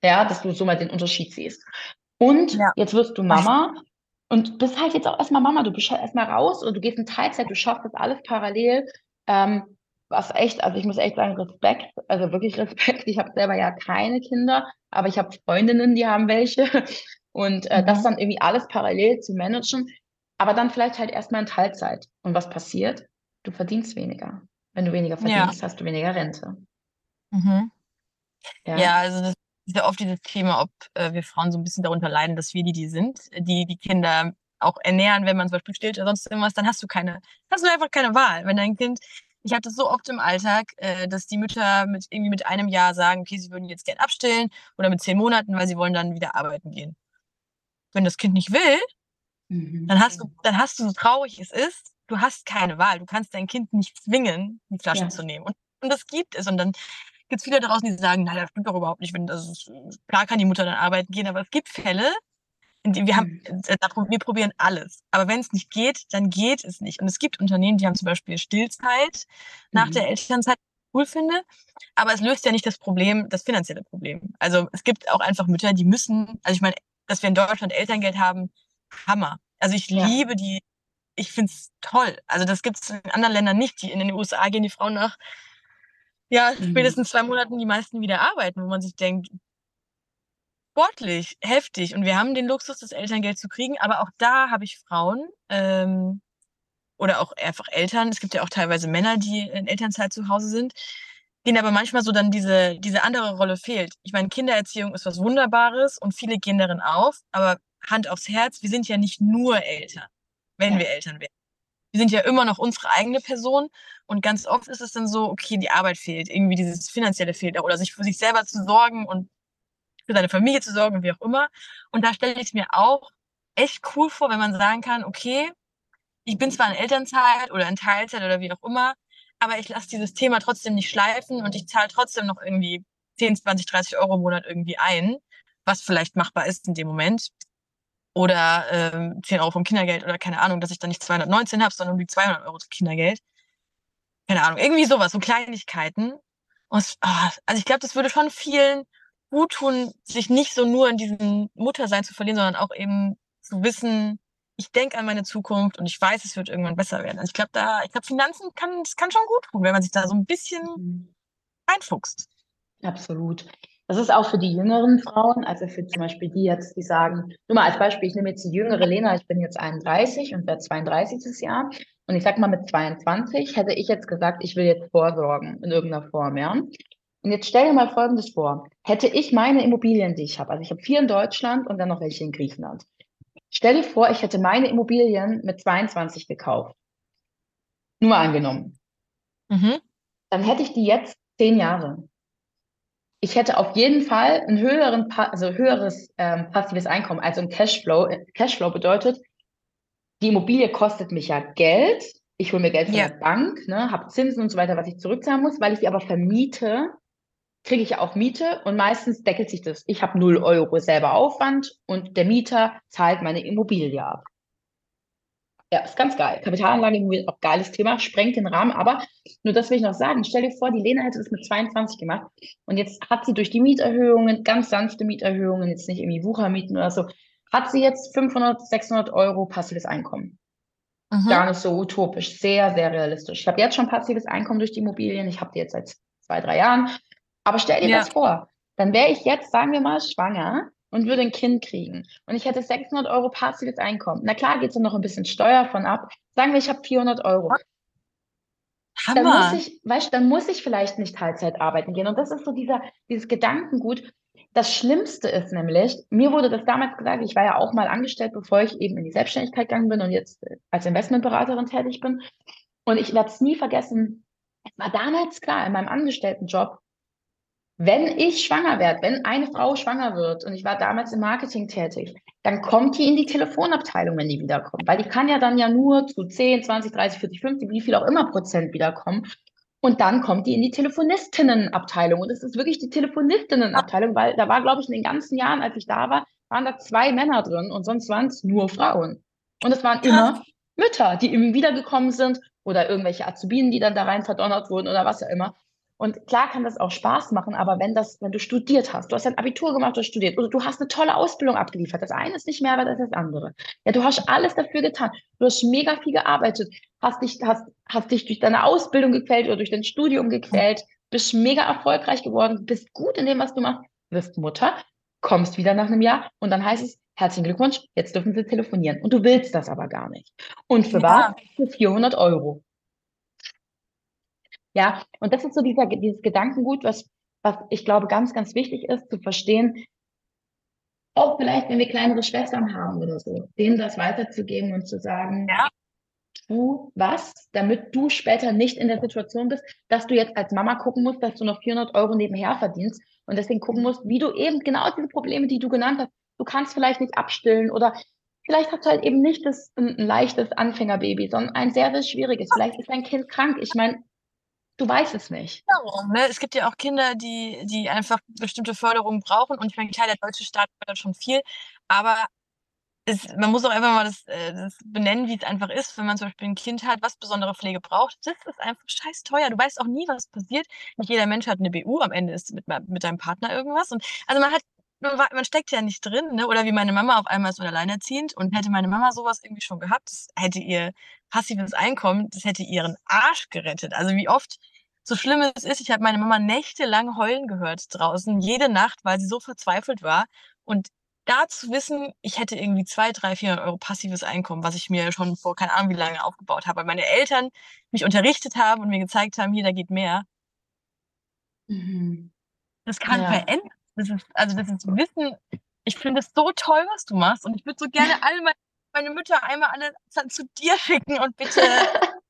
Ja, dass du so mal den Unterschied siehst. Und ja. jetzt wirst du Mama und bist halt jetzt auch erstmal Mama. Du bist halt erstmal raus und du gehst in Teilzeit, du schaffst das alles parallel. Ähm, was echt, also ich muss echt sagen, Respekt, also wirklich Respekt. Ich habe selber ja keine Kinder, aber ich habe Freundinnen, die haben welche. Und äh, mhm. das dann irgendwie alles parallel zu managen, aber dann vielleicht halt erstmal in Teilzeit. Und was passiert? Du verdienst weniger. Wenn du weniger verdienst, ja. hast du weniger Rente. Mhm. Ja. ja, also das ist ja oft dieses Thema, ob äh, wir Frauen so ein bisschen darunter leiden, dass wir die, die sind, die die Kinder auch ernähren, wenn man zum Beispiel stillt oder sonst irgendwas, dann hast du keine, hast du einfach keine Wahl. Wenn dein Kind, ich hatte es so oft im Alltag, äh, dass die Mütter mit irgendwie mit einem Jahr sagen, okay, sie würden jetzt gern abstillen oder mit zehn Monaten, weil sie wollen dann wieder arbeiten gehen. Wenn das Kind nicht will, mhm. dann hast du, dann hast du so traurig es ist, du hast keine Wahl. Du kannst dein Kind nicht zwingen, die Flasche ja. zu nehmen. Und, und das gibt es. Und dann gibt es viele da draußen, die sagen, nein, das stimmt doch überhaupt nicht. Wenn das ist, klar kann die Mutter dann arbeiten gehen, aber es gibt Fälle, wir haben, mhm. äh, wir probieren alles. Aber wenn es nicht geht, dann geht es nicht. Und es gibt Unternehmen, die haben zum Beispiel Stillzeit nach mhm. der Elternzeit, cool finde. Aber es löst ja nicht das Problem, das finanzielle Problem. Also es gibt auch einfach Mütter, die müssen, also ich meine, dass wir in Deutschland Elterngeld haben, Hammer. Also ich ja. liebe die, ich finde es toll. Also das gibt es in anderen Ländern nicht. Die, in den USA gehen die Frauen nach ja, mhm. spätestens zwei Monaten die meisten wieder arbeiten, wo man sich denkt, sportlich, heftig. Und wir haben den Luxus, das Elterngeld zu kriegen, aber auch da habe ich Frauen ähm, oder auch einfach Eltern. Es gibt ja auch teilweise Männer, die in Elternzeit zu Hause sind, denen aber manchmal so dann diese, diese andere Rolle fehlt. Ich meine, Kindererziehung ist was Wunderbares und viele gehen darin auf, aber Hand aufs Herz, wir sind ja nicht nur Eltern, wenn ja. wir Eltern werden wir sind ja immer noch unsere eigene Person und ganz oft ist es dann so, okay, die Arbeit fehlt, irgendwie dieses finanzielle fehlt oder sich für sich selber zu sorgen und für seine Familie zu sorgen, wie auch immer. Und da stelle ich es mir auch echt cool vor, wenn man sagen kann, okay, ich bin zwar in Elternzeit oder in Teilzeit oder wie auch immer, aber ich lasse dieses Thema trotzdem nicht schleifen und ich zahle trotzdem noch irgendwie 10, 20, 30 Euro im Monat irgendwie ein, was vielleicht machbar ist in dem Moment oder ähm, 10 Euro vom Kindergeld oder keine Ahnung, dass ich dann nicht 219 habe, sondern die 200 Euro Kindergeld. Keine Ahnung, irgendwie sowas, so Kleinigkeiten. Und, oh, also ich glaube, das würde schon vielen gut tun, sich nicht so nur in diesem Muttersein zu verlieren, sondern auch eben zu wissen, ich denke an meine Zukunft und ich weiß, es wird irgendwann besser werden. Also ich glaube, da, ich glaube, Finanzen kann, das kann schon gut tun, wenn man sich da so ein bisschen mhm. einfuchst. Absolut. Das ist auch für die jüngeren Frauen, also für zum Beispiel die jetzt, die sagen, nur mal als Beispiel, ich nehme jetzt die jüngere Lena, ich bin jetzt 31 und werde 32 dieses Jahr. Und ich sag mal, mit 22 hätte ich jetzt gesagt, ich will jetzt vorsorgen in irgendeiner Form, ja. Und jetzt stell dir mal Folgendes vor. Hätte ich meine Immobilien, die ich habe, also ich habe vier in Deutschland und dann noch welche in Griechenland. Stell dir vor, ich hätte meine Immobilien mit 22 gekauft. nur mal angenommen, Mhm. dann hätte ich die jetzt zehn Jahre. Ich hätte auf jeden Fall ein höheren, also höheres ähm, passives Einkommen, also ein Cashflow. Äh, Cashflow bedeutet, die Immobilie kostet mich ja Geld. Ich hole mir Geld von Ja. der Bank, ne, habe Zinsen und so weiter, was ich zurückzahlen muss, weil ich sie aber vermiete, kriege ich ja auch Miete und meistens deckelt sich das. Ich habe 0 Euro selber Aufwand und der Mieter zahlt meine Immobilie ab. Ja, ist ganz geil. Kapitalanlage, Immobilien, auch geiles Thema, sprengt den Rahmen, aber nur das will ich noch sagen. Stell dir vor, die Lena hätte das mit 22 gemacht und jetzt hat sie durch die Mieterhöhungen, ganz sanfte Mieterhöhungen, jetzt nicht irgendwie Wuchermieten oder so, hat sie jetzt 500, 600 Euro passives Einkommen. Mhm. Gar nicht so utopisch, sehr, sehr realistisch. Ich habe jetzt schon passives Einkommen durch die Immobilien. Ich habe die jetzt seit zwei, drei Jahren. Aber stell dir Ja. das vor, dann wäre ich jetzt, sagen wir mal, schwanger und würde ein Kind kriegen. Und ich hätte 600 Euro passives Einkommen. Na klar, geht es dann noch ein bisschen Steuer von ab. Sagen wir, ich habe 400 Euro. Dann muss Hammer. ich, weißt, du, dann muss ich vielleicht nicht Teilzeit arbeiten gehen. Und das ist so dieser, dieses Gedankengut. Das Schlimmste ist nämlich, mir wurde das damals gesagt, ich war ja auch mal angestellt, bevor ich eben in die Selbstständigkeit gegangen bin und jetzt äh, als Investmentberaterin tätig bin. Und ich werde es nie vergessen, es war damals klar in meinem Angestelltenjob, wenn ich schwanger werde, wenn eine Frau schwanger wird und ich war damals im Marketing tätig, dann kommt die in die Telefonabteilung, wenn die wiederkommt. Weil die kann ja dann ja nur zu 10, 20, 30, 40, 50, wie viel auch immer Prozent wiederkommen. Und dann kommt die in die Telefonistinnenabteilung. Und es ist wirklich die Telefonistinnenabteilung, weil da war, glaube ich, in den ganzen Jahren, als ich da war, waren da zwei Männer drin und sonst waren es nur Frauen. Und es waren immer Mütter, die eben wiedergekommen sind oder irgendwelche Azubinen, die dann da rein verdonnert wurden oder was auch immer. Und klar kann das auch Spaß machen, aber wenn das, wenn du studiert hast, du hast ein Abitur gemacht, du hast studiert, oder du hast eine tolle Ausbildung abgeliefert, das eine ist nicht mehr wert als das andere. Ja, du hast alles dafür getan. Du hast mega viel gearbeitet, hast dich, hast, hast dich durch deine Ausbildung gequält oder durch dein Studium gequält, bist mega erfolgreich geworden, bist gut in dem, was du machst, wirst Mutter, kommst wieder nach einem Jahr und dann heißt es, herzlichen Glückwunsch, jetzt dürfen sie telefonieren. Und du willst das aber gar nicht. Und für Ja. was? Für 400 Euro. Ja, und das ist so dieser, dieses Gedankengut, was, was ich glaube ganz, ganz wichtig ist, zu verstehen, auch vielleicht, wenn wir kleinere Schwestern haben oder so, denen das weiterzugeben und zu sagen, Ja. tu was, damit du später nicht in der Situation bist, dass du jetzt als Mama gucken musst, dass du noch 400 Euro nebenher verdienst und deswegen gucken musst, wie du eben genau diese Probleme, die du genannt hast, du kannst vielleicht nicht abstillen oder vielleicht hast du halt eben nicht das, ein, ein leichtes Anfängerbaby, sondern ein sehr, sehr schwieriges. Vielleicht ist dein Kind krank. Ich meine, du weißt es nicht. Darum, ne? Es gibt ja auch Kinder, die, die einfach bestimmte Förderungen brauchen. Und ich meine, klar, der deutsche Staat fördert schon viel, aber es, man muss auch einfach mal das, äh, das benennen, wie es einfach ist, wenn man zum Beispiel ein Kind hat, was besondere Pflege braucht. Das ist einfach scheiß teuer. Du weißt auch nie, was passiert. Nicht jeder Mensch hat eine BU, am Ende ist mit, mit deinem Partner irgendwas. Und also man hat, man, man steckt ja nicht drin, ne? Oder wie meine Mama auf einmal ist so alleinerziehend und hätte meine Mama sowas irgendwie schon gehabt, das hätte ihr passives Einkommen, das hätte ihren Arsch gerettet. Also wie oft so schlimm es ist, ich habe meine Mama nächtelang heulen gehört draußen, jede Nacht, weil sie so verzweifelt war. Und da zu wissen, ich hätte irgendwie 200, 300, 400 Euro passives Einkommen, was ich mir schon vor keine Ahnung wie lange aufgebaut habe, weil meine Eltern mich unterrichtet haben und mir gezeigt haben, hier, da geht mehr. Mhm. Das kann Ja. verändern. Das ist, also das ist Wissen. Ich finde es so toll, was du machst. Und ich würde so gerne alle meine, meine Mütter einmal alle zu- dir schicken und bitte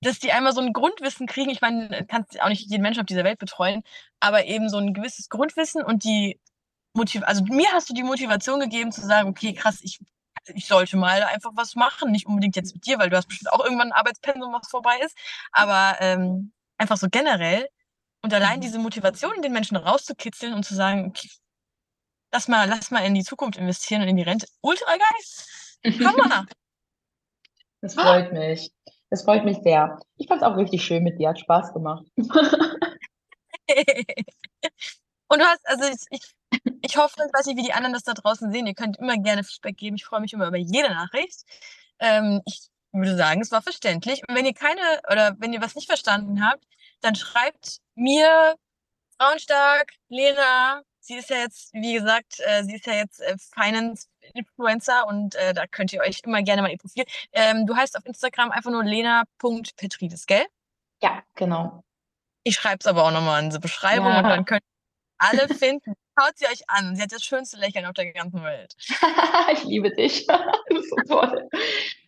dass die einmal so ein Grundwissen kriegen. Ich meine, du kannst auch nicht jeden Menschen auf dieser Welt betreuen, aber eben so ein gewisses Grundwissen und die Motiv also mir hast du die Motivation gegeben zu sagen, okay, krass, ich, ich sollte mal einfach was machen. Nicht unbedingt jetzt mit dir, weil du hast bestimmt auch irgendwann ein Arbeitspensum, was vorbei ist, aber ähm, einfach so generell. Und allein Mhm. diese Motivation, den Menschen rauszukitzeln und zu sagen, okay, lass mal, lass mal in die Zukunft investieren und in die Rente. Ultra geil. Hammer. Das freut mich. Das freut mich sehr. Ich fand es auch richtig schön mit dir. Hat Spaß gemacht. Und du hast, also ich, ich, ich hoffe, ich weiß nicht, wie die anderen das da draußen sehen. Ihr könnt immer gerne Feedback geben. Ich freue mich immer über jede Nachricht. Ähm, ich würde sagen, es war verständlich. Und wenn ihr keine oder wenn ihr was nicht verstanden habt, dann schreibt mir, Frauenstark, Lena. Sie ist ja jetzt, wie gesagt, äh, sie ist ja jetzt äh, Finance-Influencer und äh, da könnt ihr euch immer gerne mal ihr Profil. Ähm, du heißt auf Instagram einfach nur lena.petridis, gell? Ja, genau. Ich schreibe es aber auch nochmal in die Beschreibung Ja. und dann könnt ihr alle finden. Schaut sie euch an. Sie hat das schönste Lächeln auf der ganzen Welt. ich liebe dich. So toll.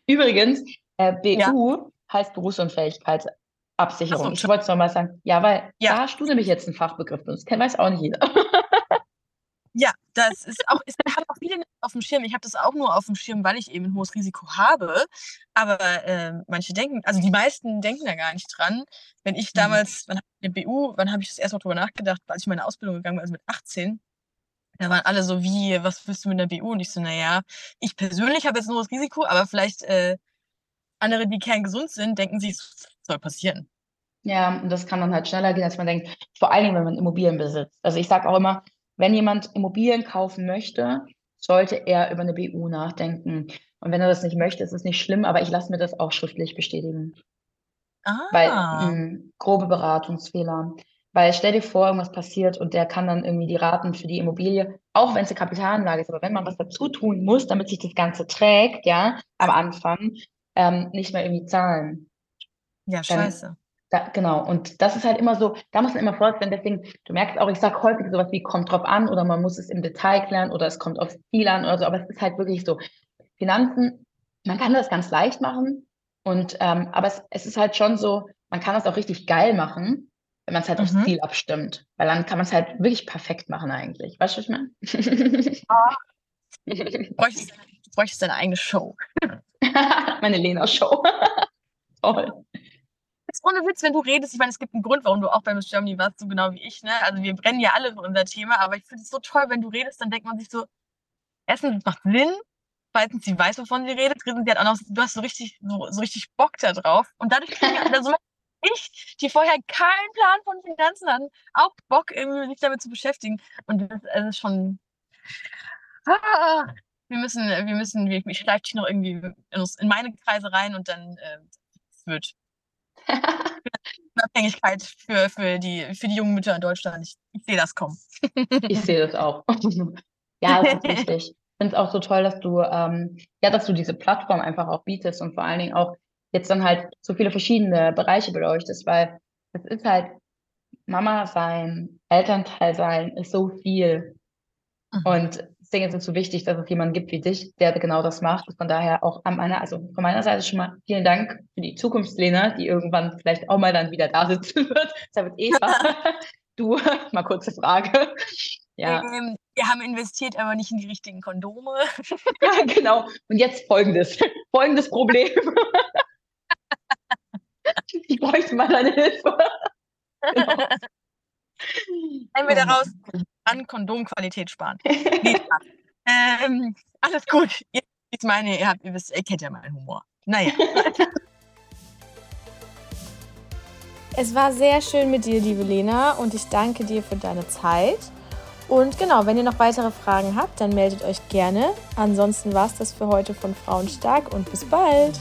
Übrigens, äh, BU heißt Berufsunfähigkeitsabsicherung. Ach so, ich wollte es nochmal sagen. Ja, weil Ja. da hast du nämlich jetzt einen Fachbegriff benutzt. Kennt weiß auch nicht jeder. Ja, das ist auch, es haben auch viele auf dem Schirm. Ich habe das auch nur auf dem Schirm, weil ich eben ein hohes Risiko habe. Aber ähm, manche denken, also die meisten denken da gar nicht dran. Wenn ich Mhm. damals, wann ich eine BU, wann habe ich das erst mal drüber nachgedacht, als ich meine Ausbildung gegangen bin, also mit 18, da waren alle so, wie, was willst du mit einer BU? Und ich so, naja, ich persönlich habe jetzt ein hohes Risiko, aber vielleicht äh, andere, die kerngesund sind, denken sich, soll passieren. Ja, und das kann dann halt schneller gehen, als man denkt. Vor allen Dingen, wenn man Immobilien besitzt. Also ich sage auch immer, wenn jemand Immobilien kaufen möchte, sollte er über eine BU nachdenken. Und wenn er das nicht möchte, ist es nicht schlimm, aber ich lasse mir das auch schriftlich bestätigen. Weil Ah, mh, grobe Beratungsfehler. Weil stell dir vor, irgendwas passiert und der kann dann irgendwie die Raten für die Immobilie, auch wenn es eine Kapitalanlage ist, aber wenn man was dazu tun muss, damit sich das Ganze trägt, ja, am Anfang, ähm, nicht mehr irgendwie zahlen. Ja, scheiße. da, genau, und das ist halt immer so, da muss man immer vorsichtig sein. Deswegen, du merkst auch, ich sage häufig sowas wie, kommt drauf an oder man muss es im Detail klären oder es kommt aufs Ziel an oder so, aber es ist halt wirklich so. Finanzen, man kann das ganz leicht machen und, ähm, aber es, es ist halt schon so, man kann das auch richtig geil machen, wenn man es halt aufs Mhm. Ziel abstimmt, weil dann kann man es halt wirklich perfekt machen eigentlich. Weißt du, was ich meine? Du bräuchtest, du bräuchtest deine eigene Show. Meine Lena-Show. Toll. Ohne Witz, wenn du redest, ich meine, es gibt einen Grund, warum du auch bei Miss Germany warst, so genau wie ich, ne? Also wir brennen ja alle für unser Thema, aber ich finde es so toll, wenn du redest, dann denkt man sich so, erstens, es macht Sinn, zweitens, sie weiß, wovon sie redet, drittens, sie hat auch noch, du hast so richtig, so, so richtig Bock da drauf. Und dadurch kriegen ja so ich, die vorher keinen Plan von Finanzen hatten, auch Bock, irgendwie sich damit zu beschäftigen. Und das, das ist schon. Ah, wir müssen, wir müssen, ich schleife dich noch irgendwie in, meine Kreise rein und dann äh, wird Unabhängigkeit für, für, die, für die jungen Mütter in Deutschland. Ich, ich sehe das kommen. Ich sehe das auch. Ja, es ist wichtig. Ich finde es auch so toll, dass du, ähm, ja, dass du diese Plattform einfach auch bietest und vor allen Dingen auch jetzt dann halt so viele verschiedene Bereiche beleuchtest, weil es ist halt Mama sein, Elternteil sein, ist so viel. Mhm. Und ist es so wichtig, dass es jemanden gibt wie dich, der genau das macht. Und von daher auch an meiner, also von meiner Seite schon mal vielen Dank für die Zukunftslena, die irgendwann vielleicht auch mal dann wieder da sitzen wird. Da wird Eva. Du, mal kurze Frage. Ja, Ähm, wir haben investiert, aber nicht in die richtigen Kondome. ja, genau. Und jetzt folgendes. Folgendes Problem. Ich bräuchte mal deine Hilfe. Genau. Nehmen wir daraus an Kondomqualität sparen. Ähm, alles gut. Ich meine, ihr, habt, ihr, wisst, ihr kennt ja meinen Humor. Naja. Es war sehr schön mit dir, liebe Lena, und ich danke dir für deine Zeit. Und genau, wenn ihr noch weitere Fragen habt, dann meldet euch gerne. Ansonsten war es das für heute von Frauen stark und bis bald.